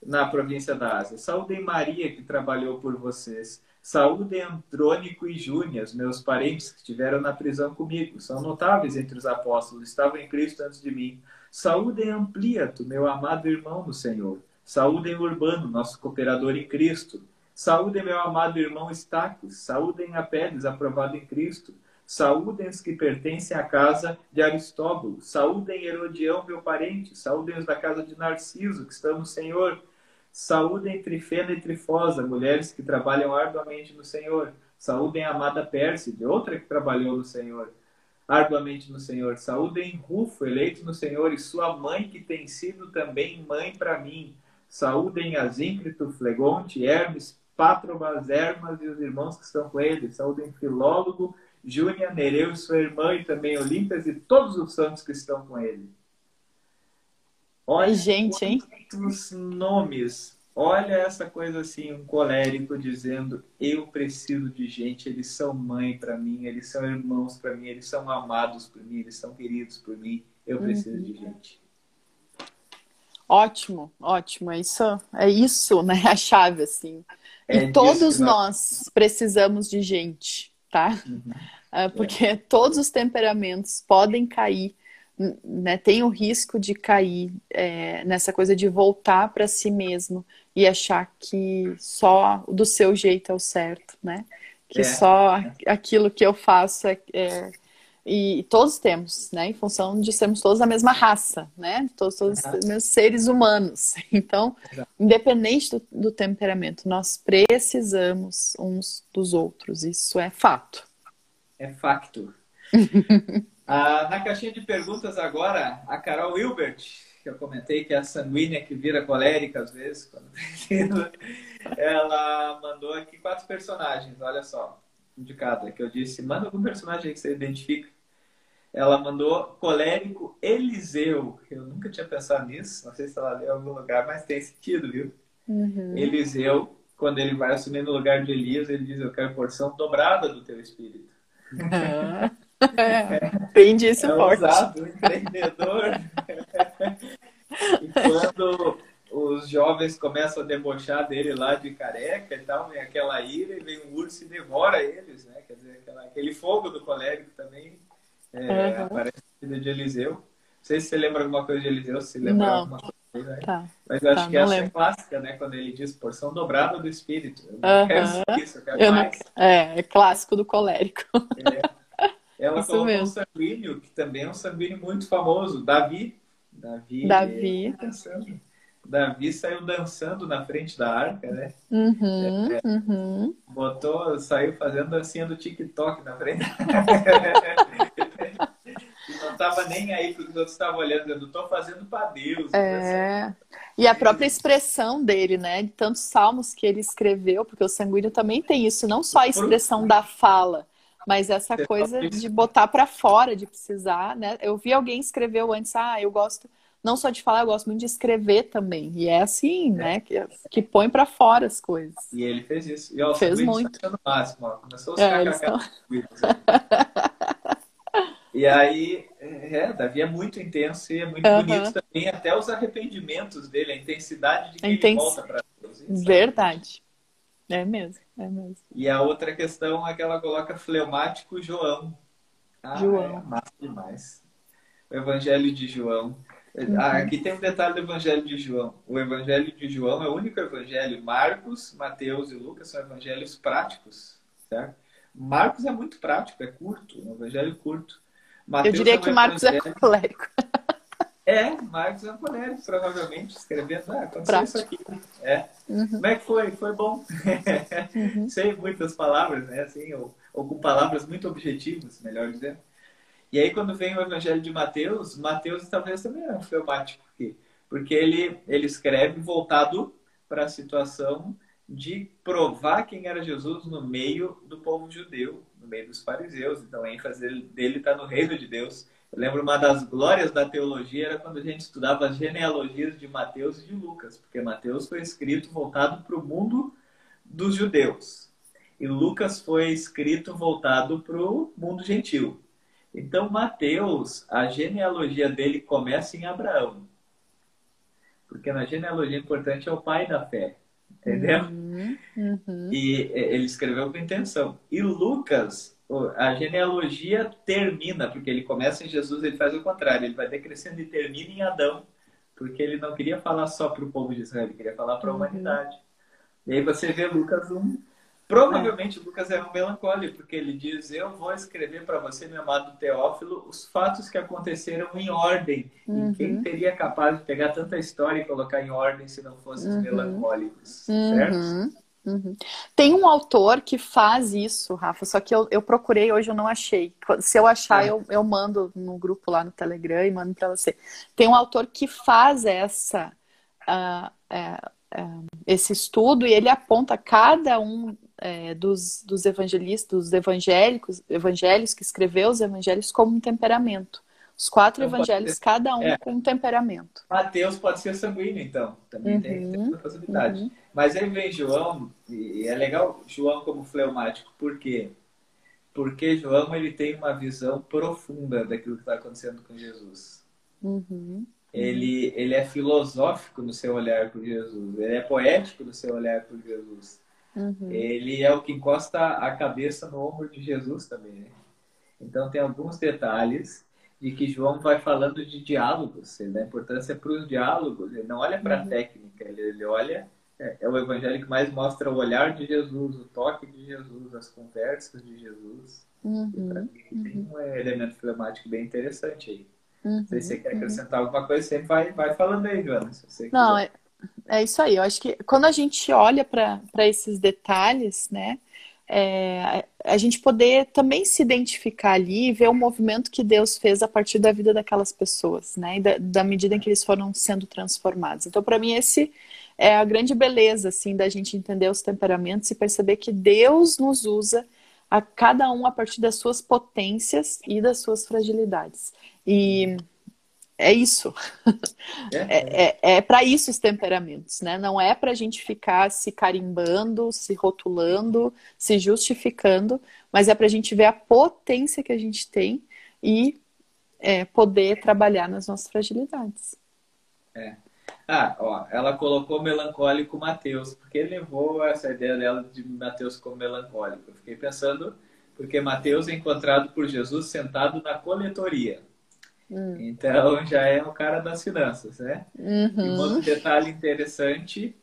na província da Ásia. Saúdem Maria, que trabalhou por vocês. Saúdem Andrônico e Júnias, meus parentes que estiveram na prisão comigo. São notáveis entre os apóstolos, estavam em Cristo antes de mim. Saúdem Ampliato, meu amado irmão no Senhor. Saúdem Urbano, nosso cooperador em Cristo. Saúdem meu amado irmão Estacos. Saúdem Apeles, aprovado em Cristo. Saúdem os que pertencem à casa de Aristóbulo. Saúdem Herodião, meu parente. Saúdem os da casa de Narciso, que estão no Senhor. Saúdem Trifena e Trifosa, mulheres que trabalham arduamente no Senhor. Saúdem a amada Pérside, outra que trabalhou no Senhor arduamente no Senhor. Saúdem Rufo, eleito no Senhor, e sua mãe, que tem sido também mãe para mim. Saúdem Asíncrito, Flegonte, Hermes, Patrobas, Hermas e os irmãos que estão com ele. Saúdem Filólogo, Júnia, Nereu e sua irmã, e também Olimpias e todos os santos que estão com ele. Olha, gente, hein? Os nomes Olha essa coisa assim, um colérico dizendo: eu preciso de gente, eles são mãe para mim, eles são irmãos para mim, eles são amados por mim, eles são queridos por mim, eu preciso uhum. de gente. Ótimo, ótimo. É isso, é isso, né? A chave, assim. É e todos nós precisamos de gente, tá? Uhum. É, porque é. todos os temperamentos podem cair né, tem o risco de cair é, nessa coisa de voltar para si mesmo e achar que só do seu jeito é o certo, né? Que é. só aquilo que eu faço é, é, e todos temos, né? Em função de sermos todos da mesma raça, né? Todos, todos os mesmos seres humanos. Então, independente do, do temperamento, nós precisamos uns dos outros. Isso é fato. É facto. Ah, na caixinha de perguntas agora, a Carol Wilbert, que eu comentei que é a sanguínea que vira colérica às vezes, quando... ela mandou aqui quatro personagens, olha só, indicado, que eu disse, manda algum personagem que você identifica. Ela mandou colérico Eliseu. Eu nunca tinha pensado nisso, não sei se ela leu em algum lugar, mas tem sentido, viu? Uhum. Eliseu, quando ele vai assumir no lugar de Elias, ele diz: Eu quero porção dobrada do teu espírito. Uhum. Entendi esse é forte. Usado, empreendedor. e quando os jovens começam a debochar dele lá de careca e tal, vem aquela ira e vem um urso e devora eles, né? Quer dizer, aquela, aquele fogo do colérico também é, uhum. aparece na vida de Eliseu. Não sei se você lembra alguma coisa de Eliseu, se lembra Não. alguma coisa. Né? Tá. Mas eu acho tá, que essa é lembro. é clássica, né? Quando ele diz porção dobrada do espírito. Eu não uhum. quero isso, eu quero eu mais. Não... É, é clássico do colérico. É. Ela Isso colocou mesmo. um sanguíneo, que também é um sanguíneo muito famoso, Davi. Davi. Davi. Davi saiu dançando na frente da arca, né? Uhum, é, uhum. Botou, saiu fazendo dancinha do TikTok na frente. não estava nem aí porque os outros estavam olhando, eu estou fazendo para Deus. É. E a própria expressão dele, né? De tantos salmos que ele escreveu, porque o sanguíneo também tem isso, não só a expressão da fala, mas essa coisa de botar para fora, de precisar, né? Eu vi alguém escreveu antes, ah, eu gosto não só de falar, eu gosto muito de escrever também. E é assim, é. né? Que, que põe para fora as coisas. E ele fez isso. E ó, fez muito. Tá máximo, ó. Começou a é, estão... E aí, é, Davi é muito intenso e é muito uhum. bonito também, até os arrependimentos dele, a intensidade de que Intens... ele volta para Deus. Verdade. É mesmo, é mesmo. E a outra questão é que ela coloca fleumático João. Ah, João. É massa demais. O Evangelho de João. Uhum. Ah, aqui tem um detalhe do Evangelho de João. O Evangelho de João é o único evangelho. Marcos, Mateus e Lucas são evangelhos práticos, certo? Marcos é muito prático, é curto, é um evangelho curto. Mateus Eu diria um que Marcos é evangelho... é colérico. É, Marcos Ampoleri, provavelmente, escrevendo, ah, aconteceu Prático. isso aqui. É. Uhum. Como é que foi? Foi bom. Uhum. Sem muitas palavras, né? Assim, ou, ou com palavras muito objetivas, melhor dizendo. E aí, quando vem o Evangelho de Mateus, Mateus talvez também é um aqui, porque ele, ele escreve voltado para a situação de provar quem era Jesus no meio do povo judeu, no meio dos fariseus. Então, a ênfase dele está no reino de Deus. Eu lembro uma das glórias da teologia era quando a gente estudava as genealogias de Mateus e de Lucas, porque Mateus foi escrito voltado para o mundo dos judeus. E Lucas foi escrito voltado para o mundo gentil. Então, Mateus, a genealogia dele começa em Abraão. Porque na genealogia importante é o pai da fé. Entendeu? Uhum, uhum. E ele escreveu com intenção. E Lucas, a genealogia termina, porque ele começa em Jesus, ele faz o contrário, ele vai decrescendo e termina em Adão, porque ele não queria falar só para o povo de Israel, ele queria falar para a uhum. humanidade. E aí você vê Lucas 1, Provavelmente é. Lucas era um melancólico, porque ele diz: Eu vou escrever para você, meu amado Teófilo, os fatos que aconteceram em ordem. Uhum. E quem teria capaz de pegar tanta história e colocar em ordem se não fossem os uhum. melancólicos? Uhum. Certo? Uhum. Tem um autor que faz isso, Rafa, só que eu, eu procurei hoje eu não achei. Se eu achar, é. eu, eu mando no grupo lá no Telegram e mando para você. Tem um autor que faz essa. Uh, uh, uh, esse estudo e ele aponta cada um é, dos, dos evangelistas, dos evangélicos, evangelhos que escreveu os evangelhos como um temperamento. Os quatro então, evangelhos, cada um é. com um temperamento. Mateus pode ser sanguíneo, então. Também uhum, tem, tem essa possibilidade. Uhum. Mas aí vem João, e é legal João como fleumático, por quê? Porque João ele tem uma visão profunda daquilo que está acontecendo com Jesus. Uhum. Ele, ele é filosófico no seu olhar por Jesus, ele é poético no seu olhar por Jesus. Uhum. Ele é o que encosta a cabeça no ombro de Jesus também. Né? Então tem alguns detalhes de que João vai falando de diálogos, ele dá importância para os diálogos, ele não olha para a uhum. técnica, ele, ele olha, é, é, o evangelho que mais mostra o olhar de Jesus, o toque de Jesus, as conversas de Jesus. Uhum. Mim, tem uhum. um elemento filmático bem interessante aí. Uhum. Se você quer uhum. acrescentar alguma coisa, sempre vai, vai falando aí, Joana. não, é, é isso aí. Eu acho que quando a gente olha para esses detalhes, né, é, a gente poder também se identificar ali e ver o movimento que Deus fez a partir da vida daquelas pessoas, né, e da, da medida em que eles foram sendo transformados. Então, para mim, esse é a grande beleza, assim, da gente entender os temperamentos e perceber que Deus nos usa a cada um a partir das suas potências e das suas fragilidades. E é isso. É, é, é, é para isso os temperamentos, né? Não é para a gente ficar se carimbando, se rotulando, se justificando, mas é para a gente ver a potência que a gente tem e é, poder trabalhar nas nossas fragilidades. É. Ah, ó, ela colocou melancólico Mateus, porque levou essa ideia dela de Mateus como melancólico. Eu fiquei pensando, porque Mateus é encontrado por Jesus sentado na coletoria. Hum. Então já é o cara das finanças, né? Uhum. E um outro detalhe interessante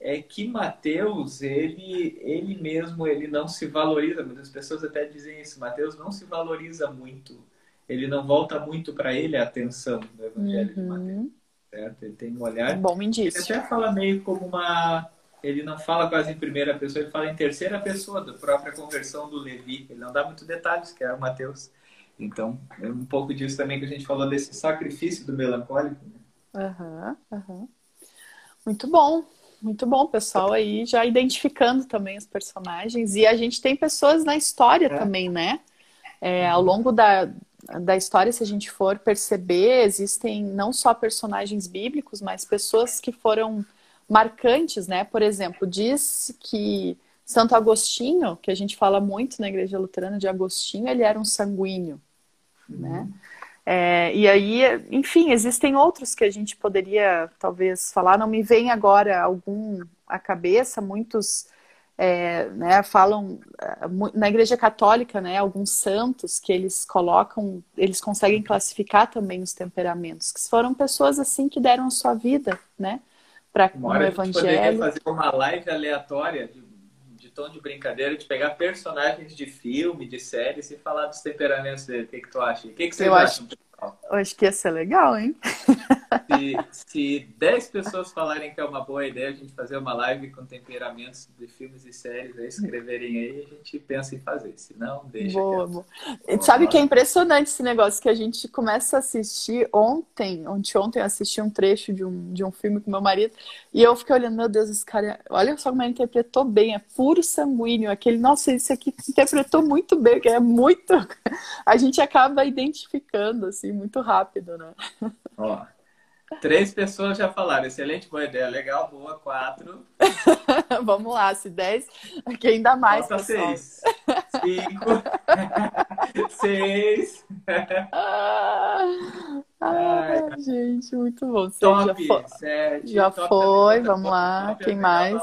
é que Mateus, ele, ele mesmo, ele não se valoriza. Muitas pessoas até dizem isso. Mateus não se valoriza muito. Ele não volta muito para ele a atenção do Evangelho uhum. de Mateus. Certo? Ele tem um olhar. Bom indício. Ele até fala meio como uma. Ele não fala quase em primeira pessoa, ele fala em terceira pessoa da própria conversão do Levi. Ele não dá muito detalhes, que é o Mateus. Então, é um pouco disso também que a gente falou desse sacrifício do melancólico. Né? Uhum, uhum. Muito bom, muito bom, pessoal aí já identificando também os personagens. E a gente tem pessoas na história é. também, né? É, ao longo da, da história, se a gente for perceber, existem não só personagens bíblicos, mas pessoas que foram marcantes, né? Por exemplo, diz que Santo Agostinho, que a gente fala muito na Igreja Luterana de Agostinho, ele era um sanguíneo né? Uhum. É, e aí, enfim, existem outros que a gente poderia talvez falar. Não me vem agora algum à cabeça. Muitos é, né, falam é, na Igreja Católica, né, alguns santos que eles colocam, eles conseguem classificar também os temperamentos, que foram pessoas assim que deram a sua vida, né, para o Evangelho. A gente fazer uma live aleatória de tom de brincadeira de pegar personagens de filme, de séries e falar dos temperamentos dele. O que, que tu acha? O que, que você eu acha? Acho, Eu acho que ia ser legal, hein? Se, se 10 pessoas falarem que é uma boa ideia a gente fazer uma live com temperamentos de filmes e séries, aí escreverem aí, a gente pensa em fazer. Se não, deixa. Boa, boa. Sabe que é impressionante esse negócio que a gente começa a assistir ontem, ontem, ontem eu assisti um trecho de um, de um filme com meu marido, e eu fiquei olhando, meu Deus, esse cara, olha só como ele interpretou bem, é puro sanguíneo, aquele, nossa, esse aqui interpretou muito bem, que é muito. A gente acaba identificando, assim, muito rápido, né? Ó. Três pessoas já falaram, excelente, boa ideia, legal, boa, quatro. Vamos lá, se dez, aqui ainda mais. Falta seis. Cinco. seis. Ah, ai, gente, muito bom. Você top, já foi, sete, já foi vamos top, lá, top quem mais?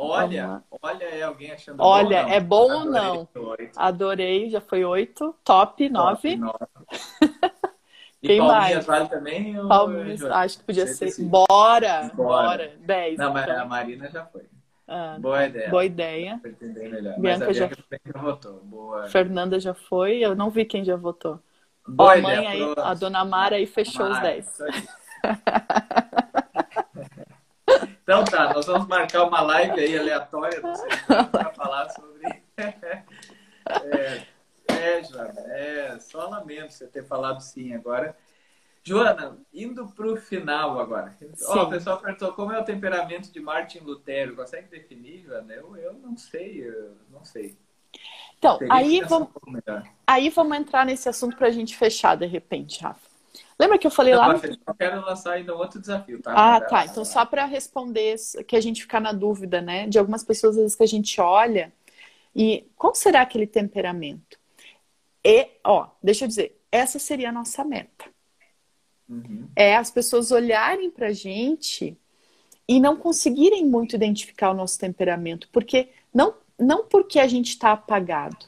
Olha, olha é alguém achando Olha, bom, é bom ou não? Adorei, já foi oito. Top, nove. nove. E Quem Palminhas mais? vale também? ou- Palmeiras, acho que podia ser. decidir. Bora, Bora. bora. Dez. Não, mas então. a Marina já foi. Ah, Boa ideia. boa ideia. Bianca já- Bianca também já votou. Boa. Fernanda já foi, eu não vi quem já votou. Boa a mãe aí, pronto. a dona Mara aí fechou os Mara, 10. isso aí. Então tá, nós vamos marcar uma live aí aleatória, não sei para falar sobre. É, é, Joana, é só lamento você ter falado sim agora. Joana, indo para o final agora. Ó, Sim. o pessoal perguntou como é o temperamento de Martin Lutero. Consegue definir, Joana? Eu, eu não sei, eu não sei. Então, aí vamos, aí vamos entrar nesse assunto pra gente fechar de repente, Rafa. Lembra que eu falei lá no Eu quero lançar ainda outro desafio, tá? Ah, tá. Então, só para responder, que a gente ficar na dúvida, né? De algumas pessoas, às vezes, que a gente olha e qual será aquele temperamento? E, ó, deixa eu dizer, essa seria a nossa meta. Uhum. É as pessoas olharem pra gente e não conseguirem muito identificar o nosso temperamento, porque não, não porque a gente está apagado,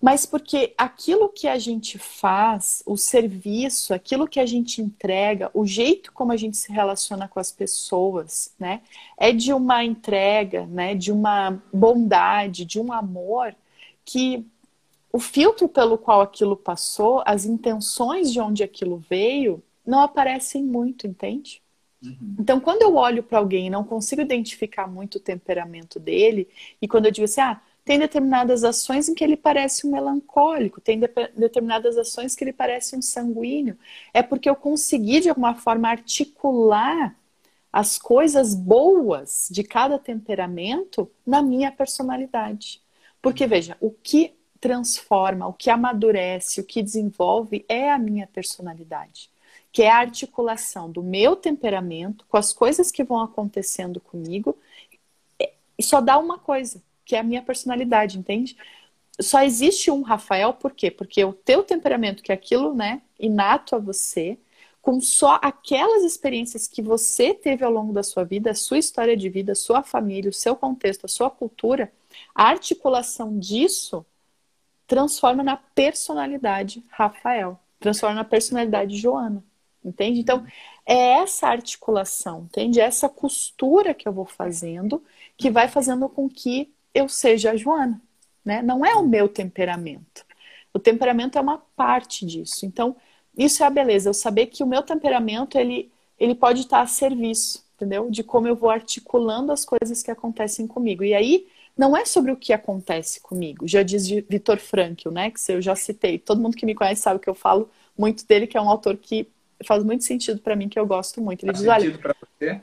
mas porque aquilo que a gente faz, o serviço, aquilo que a gente entrega, o jeito como a gente se relaciona com as pessoas, né, é de uma entrega, né, de uma bondade, de um amor que o filtro pelo qual aquilo passou, as intenções de onde aquilo veio, não aparecem muito, entende? Uhum. Então, quando eu olho para alguém e não consigo identificar muito o temperamento dele, e quando eu digo assim, ah, tem determinadas ações em que ele parece um melancólico, tem de determinadas ações que ele parece um sanguíneo, é porque eu consegui, de alguma forma, articular as coisas boas de cada temperamento na minha personalidade. Porque, veja, o que transforma, o que amadurece, o que desenvolve é a minha personalidade que é a articulação do meu temperamento com as coisas que vão acontecendo comigo, e só dá uma coisa, que é a minha personalidade, entende? Só existe um Rafael, por quê? Porque o teu temperamento, que é aquilo, né, inato a você, com só aquelas experiências que você teve ao longo da sua vida, a sua história de vida, a sua família, o seu contexto, a sua cultura, a articulação disso transforma na personalidade Rafael, transforma na personalidade Joana. Entende? Então, é essa articulação, entende? É essa costura que eu vou fazendo que vai fazendo com que eu seja a Joana, né? Não é o meu temperamento. O temperamento é uma parte disso. Então, isso é a beleza, eu saber que o meu temperamento, ele, ele pode estar a serviço, entendeu? De como eu vou articulando as coisas que acontecem comigo. E aí, não é sobre o que acontece comigo. Já diz Vitor Frankl, né? Que eu já citei. Todo mundo que me conhece sabe que eu falo muito dele, que é um autor que faz muito sentido para mim, que eu gosto muito. Ele Faz diz, olha, pra você?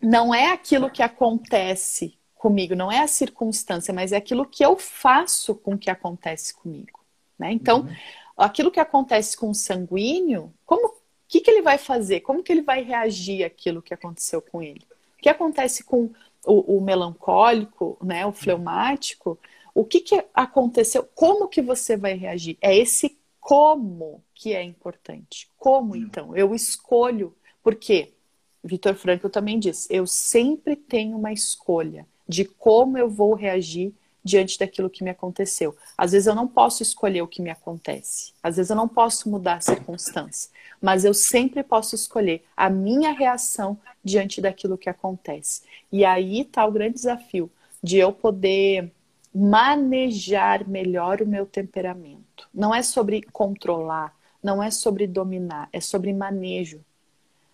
não é aquilo que acontece comigo, não é a circunstância, mas é aquilo que eu faço com o que acontece comigo. Né? Então, Uhum. aquilo que acontece com o sanguíneo, como o que, que ele vai fazer? Como que ele vai reagir àquilo que aconteceu com ele? O que acontece com o, o melancólico, né, o fleumático? O que, que aconteceu? Como que você vai reagir? É esse como que é importante. Como então? Eu escolho, porque Vitor Frankl também diz, eu sempre tenho uma escolha de como eu vou reagir diante daquilo que me aconteceu. Às vezes eu não posso escolher o que me acontece. Às vezes eu não posso mudar a circunstância, mas eu sempre posso escolher a minha reação diante daquilo que acontece. E aí está o grande desafio de eu poder manejar melhor o meu temperamento. Não é sobre controlar, não é sobre dominar, é sobre manejo.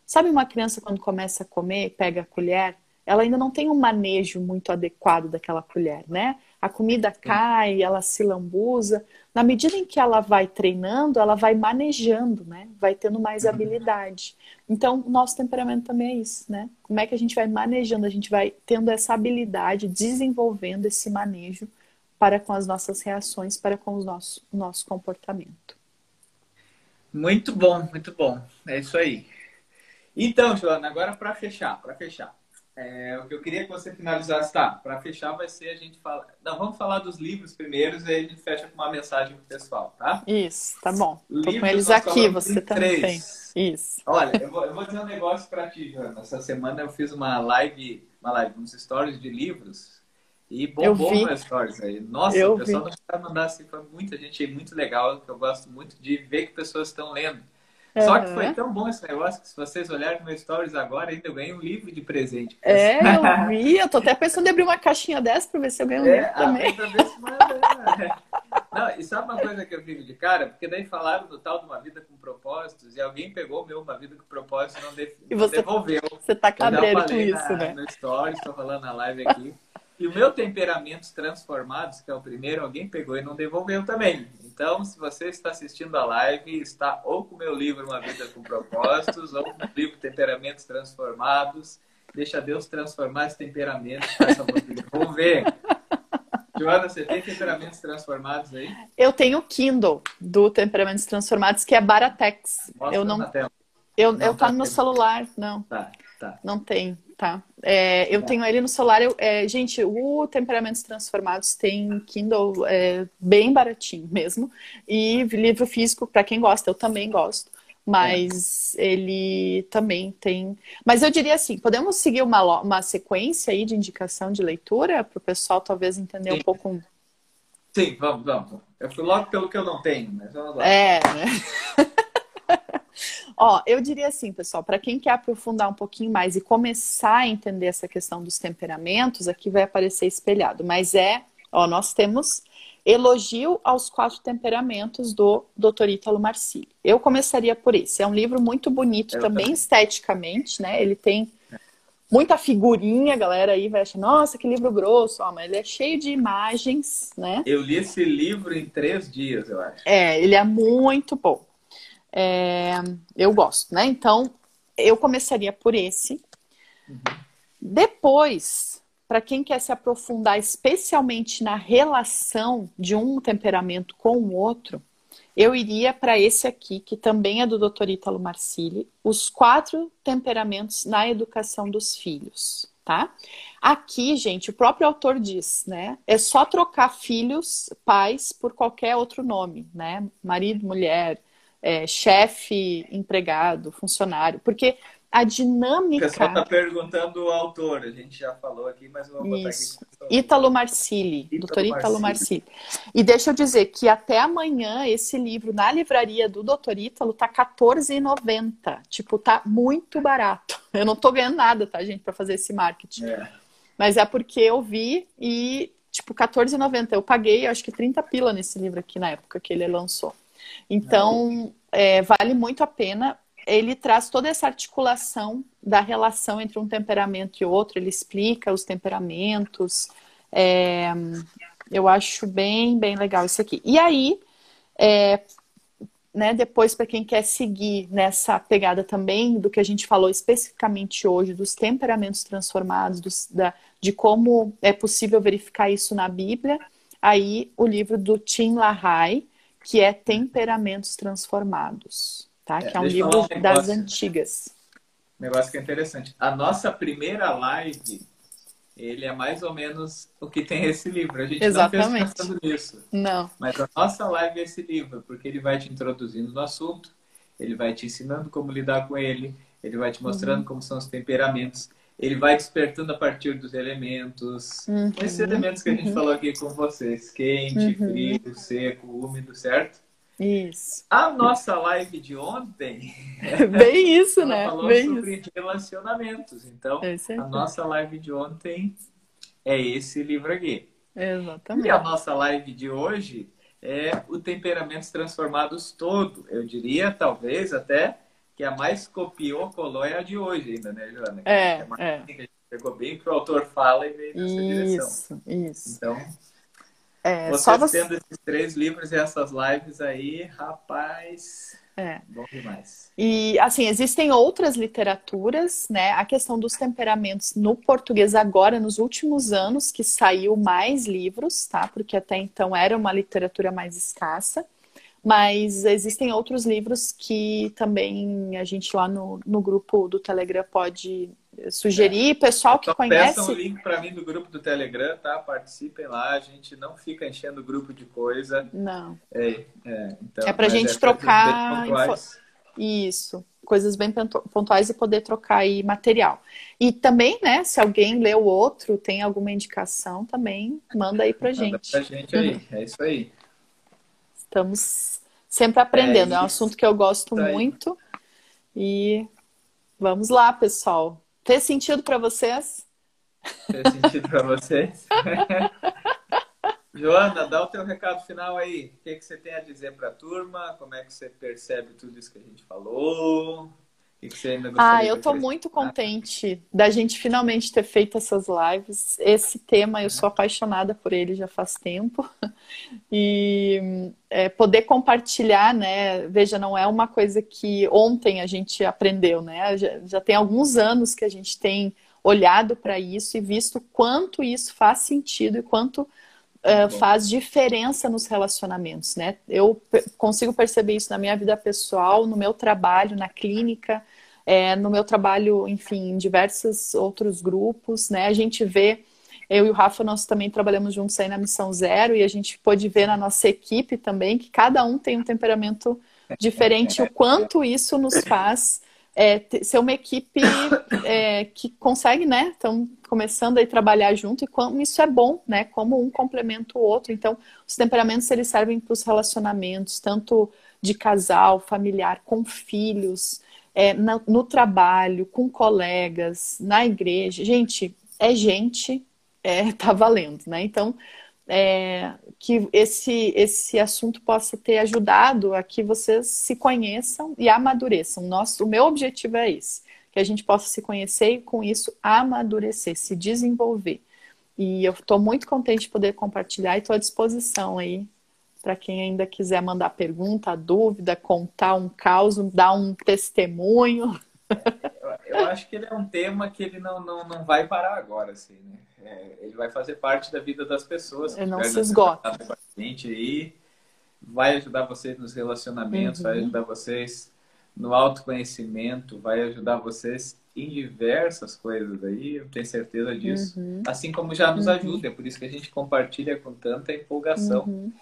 Sabe uma criança quando começa a comer, pega a colher, ela ainda não tem um manejo muito adequado daquela colher, né? A comida cai, ela se lambuza. Na medida em que ela vai treinando, ela vai manejando, né? Vai tendo mais uhum. habilidade. Então, o nosso temperamento também é isso, né? Como é que a gente vai manejando? A gente vai tendo essa habilidade, desenvolvendo esse manejo para com as nossas reações, para com o nosso, o nosso comportamento. Muito bom, muito bom. É isso aí. Então, Joana, agora para fechar, para fechar. É, o que eu queria que você finalizasse, tá? Para fechar vai ser a gente falar. Não, vamos falar dos livros primeiro e aí a gente fecha com uma mensagem pro pessoal, tá? Isso, tá bom. Livros, Tô com eles aqui, você também tem. Isso. Olha, eu vou, eu vou dizer um negócio para ti, Joana. Essa semana eu fiz uma live, uma live, uns stories de livros e bombou meus stories aí. Nossa, eu o pessoal vi. não está mandando assim, foi muita gente muito legal, que eu gosto muito de ver que pessoas estão lendo. Uhum. Só que foi tão bom esse negócio que se vocês olharem no meus stories agora, ainda eu ganhei um livro de presente. É, eu vi. Eu tô até pensando em abrir uma caixinha dessa para ver se eu ganho um é, livro também. Se manda, né? Não, e sabe uma coisa que eu fico de cara? Porque daí falaram do tal de uma vida com propósitos e alguém pegou o meu Uma Vida com Propósitos e não, de, e você, devolveu. Você tá cabreiro com isso, na, né? No stories, estou falando na live aqui. E o meu Temperamentos Transformados, que é o primeiro, alguém pegou e não devolveu também. Então, se você está assistindo a live, está ou com o meu livro Uma Vida com Propósitos, ou com o livro Temperamentos Transformados. Deixa Deus transformar esse temperamento Vamos ver. Joana, você tem temperamentos transformados aí? Eu tenho o Kindle do Temperamentos Transformados, que é Baratex. Mostra eu não. Eu, não eu tá, tá no meu celular, não. Tá, tá. Não tem. Tá. É, eu tá. tenho ele no celular. Eu, é, gente, o Temperamentos Transformados tem Kindle é, bem baratinho mesmo. E livro físico, para quem gosta, eu também gosto. Mas é. ele também tem. Mas eu diria assim: podemos seguir uma, uma sequência aí de indicação de leitura para o pessoal talvez entender Sim. um pouco. Sim, vamos, vamos. Eu fui logo pelo que eu não tenho, mas vamos lá. É, né? Ó, eu diria assim, pessoal, para quem quer aprofundar um pouquinho mais e começar a entender essa questão dos temperamentos, aqui vai aparecer espelhado, mas é, ó, nós temos Elogio aos Quatro Temperamentos do Dr. Ítalo Marcilli. Eu começaria por esse. É um livro muito bonito eu também, também esteticamente, né? Ele tem muita figurinha, a galera aí vai achar, nossa, que livro grosso, ó, mas ele é cheio de imagens, né? Eu li esse livro em três dias, eu acho. É, ele é muito bom. É, eu gosto, né? Então, eu começaria por esse. Uhum. Depois, para quem quer se aprofundar especialmente na relação de um temperamento com o outro, eu iria para esse aqui, que também é do Dr. Ítalo Marcilli, Os Quatro Temperamentos na Educação dos Filhos, tá? Aqui, gente, o próprio autor diz, né? É só trocar filhos, pais, por qualquer outro nome, né? Marido, mulher, é, chefe, empregado, funcionário, porque a dinâmica. O pessoal está perguntando o autor, a gente já falou aqui, mas vou botar Isso. aqui. Ítalo Marcilli, doutor Ítalo Marcilli. E deixa eu dizer que até amanhã esse livro na livraria do doutor Ítalo tá R$14,90. Tipo, tá muito barato. Eu não tô ganhando nada, tá, gente, para fazer esse marketing. É. Mas é porque eu vi e, tipo, R$14,90. Eu paguei, acho que 30 pila nesse livro aqui na época que ele lançou. Então, é, vale muito a pena. Ele traz toda essa articulação da relação entre um temperamento e outro, ele explica os temperamentos. É, eu acho bem, bem legal isso aqui. E aí, é, né, depois, para quem quer seguir nessa pegada também do que a gente falou especificamente hoje, dos temperamentos transformados, dos, da, de como é possível verificar isso na Bíblia, aí o livro do Tim LaHaye, que é Temperamentos Transformados, tá? É, que é um livro um das antigas. Um negócio que é interessante. A nossa primeira live, ele é mais ou menos o que tem esse livro. A gente Exatamente. não fez pensando nisso. Não. Mas a nossa live é esse livro, porque ele vai te introduzindo no assunto, ele vai te ensinando como lidar com ele, ele vai te mostrando uhum. como são os temperamentos ele vai despertando a partir dos elementos. Uhum. Esses elementos que a gente uhum. falou aqui com vocês: quente, uhum. frio, seco, úmido, certo? Isso. A nossa live de ontem. Bem isso, né? Falou Bem sobre isso. relacionamentos. Então, a nossa live de ontem é esse livro aqui. Exatamente. E a nossa live de hoje é o Temperamentos Transformados todo. Eu diria, talvez, até que a mais copiou, colou é a de hoje ainda, né, Joana? É, é. Uma é. que a gente pegou bem que o autor fala e veio nessa isso, direção. Isso, isso. Então, é, vocês só você... tendo esses três livros e essas lives aí, rapaz... É. Bom demais. E, assim, existem outras literaturas, né? A questão dos temperamentos no português agora, nos últimos anos, que saiu mais livros, tá? Porque até então era uma literatura mais escassa. Mas existem outros livros que também a gente lá no, no grupo do Telegram pode sugerir. É. Pessoal que então, conhece. Peçam o link para mim do grupo do Telegram, tá? Participem lá. A gente não fica enchendo o grupo de coisa. Não. É, é, então, é para a gente é trocar. Isso. Coisas bem pontuais e poder trocar aí material. E também, né, se alguém leu outro, tem alguma indicação também, manda aí pra manda gente. Pra gente aí, é isso aí. Estamos sempre aprendendo. É, é um assunto que eu gosto muito. E vamos lá, pessoal. Fez sentido para vocês? Fez sentido para vocês? Joana, dá o teu recado final aí. O que, que você tem a dizer para a turma? Como é que você percebe tudo isso que a gente falou? Que, que você ainda gostaria Ah, eu estou muito contente da gente finalmente ter feito essas lives. Esse tema, eu sou apaixonada por ele já faz tempo. E é, poder compartilhar, né? Veja, não é uma coisa que ontem a gente aprendeu, né? Já, já tem alguns anos que a gente tem olhado para isso e visto quanto isso faz sentido e quanto uh, faz diferença nos relacionamentos, né? Eu consigo perceber isso na minha vida pessoal, no meu trabalho, na clínica, é, no meu trabalho, enfim, em diversos outros grupos, né? A gente vê, eu e o Rafa, nós também trabalhamos juntos aí na Missão Zero e a gente pôde ver na nossa equipe também que cada um tem um temperamento diferente, o quanto isso nos faz é, ser uma equipe é, que consegue, né? Estão começando a trabalhar junto e como isso é bom, né? Como um complementa o outro. Então, os temperamentos eles servem para os relacionamentos, tanto de casal, familiar, com filhos, é, no, no trabalho, com colegas, na igreja. Gente, é gente, é, tá valendo, né? Então, é, que esse, esse assunto possa ter ajudado a que vocês se conheçam e amadureçam. Nosso, o meu objetivo é esse, que a gente possa se conhecer e com isso amadurecer, se desenvolver. E eu estou muito contente de poder compartilhar e estou à disposição aí para quem ainda quiser mandar pergunta, dúvida, contar um caos, dar um testemunho. Eu, acho que ele é um tema que ele não, não, não vai parar agora, assim, né? É, ele vai fazer parte da vida das pessoas. Ele não se esgota. Aí, vai ajudar vocês nos relacionamentos, uhum. vai ajudar vocês no autoconhecimento, vai ajudar vocês em diversas coisas aí, eu tenho certeza disso. Uhum. Assim como já nos uhum. ajuda, é por isso que a gente compartilha com tanta empolgação. Uhum.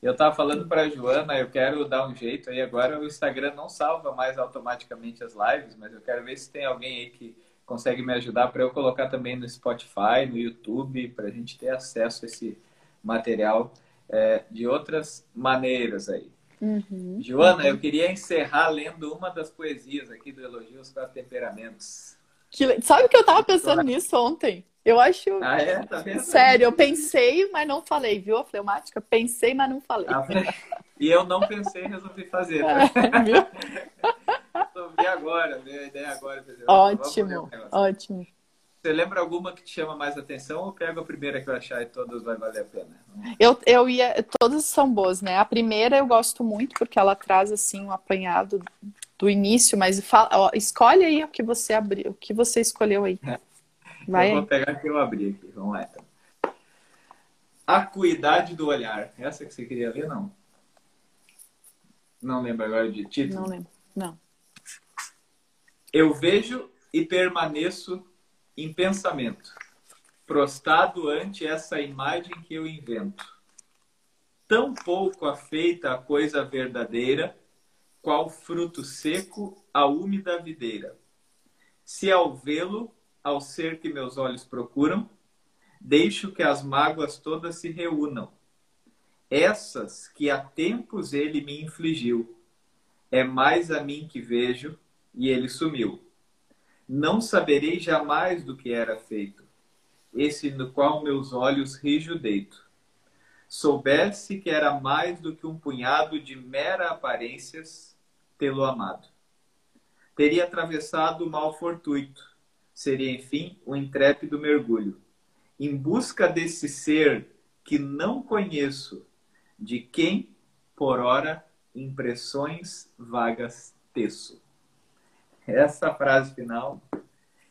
Eu estava falando para a Joana, eu quero dar um jeito aí agora. O Instagram não salva mais automaticamente as lives, mas eu quero ver se tem alguém aí que consegue me ajudar para eu colocar também no Spotify, no YouTube, para a gente ter acesso a esse material é, de outras maneiras aí. Uhum, Joana, eu queria encerrar lendo uma das poesias aqui do Elogio aos Quatro Temperamentos. Que... Sabe que eu estava pensando nisso ontem? Eu acho. Ah, é? Tá? Sério, eu pensei, mas não falei, viu, a fleumática? Pensei, mas não falei. Ah, e eu não pensei e resolvi fazer. Tá? Resolvi agora, veio a ideia agora. Ótimo, ótimo. Você lembra alguma que te chama mais atenção ou pega a primeira que eu achar e todas vai valer a pena? Eu, eu ia. Todas são boas, né? A primeira eu gosto muito porque ela traz assim um apanhado do início, mas fala, ó, escolhe aí o que você abriu, o que você escolheu aí. É. Vai eu vou pegar que eu abri aqui. Vamos lá, então. Acuidade do olhar. Essa que você queria ver, não? Não lembro agora de título? Não lembro, não. Eu vejo e permaneço em pensamento, prostado ante essa imagem que eu invento. Tão pouco afeita a coisa verdadeira, qual fruto seco a úmida videira. Se ao vê-lo ao ser que meus olhos procuram, deixo que as mágoas todas se reúnam. Essas que há tempos ele me infligiu. É mais a mim que vejo, e ele sumiu. Não saberei jamais do que era feito, esse no qual meus olhos rijo deito. soubesse que era mais do que um punhado de mera aparências tê-lo amado. Teria atravessado o mal fortuito, seria, enfim, o um intrépido mergulho, em busca desse ser que não conheço, de quem, por ora, impressões vagas teço. Essa frase final.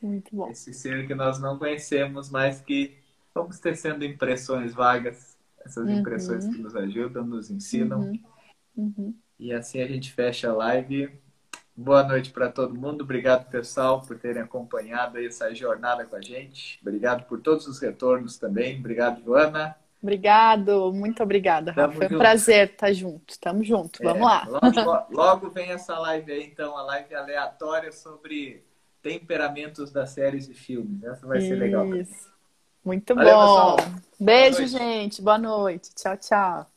Muito bom. Esse ser que nós não conhecemos, mas que vamos tecendo impressões vagas essas uhum. impressões que nos ajudam, nos ensinam. Uhum. Uhum. E assim a gente fecha a live. Boa noite para todo mundo. Obrigado, pessoal, por terem acompanhado essa jornada com a gente. Obrigado por todos os retornos também. Obrigado, Joana. Obrigado, muito obrigada, Rafa. Foi um prazer estar junto. Tamo junto. Vamos é, lá. Logo, logo, vem essa live aí, então, a live aleatória sobre temperamentos das séries e filmes. Essa vai Isso. ser legal. Muito Valeu, bom. Pessoal. Beijo, gente. Boa noite. Tchau, tchau.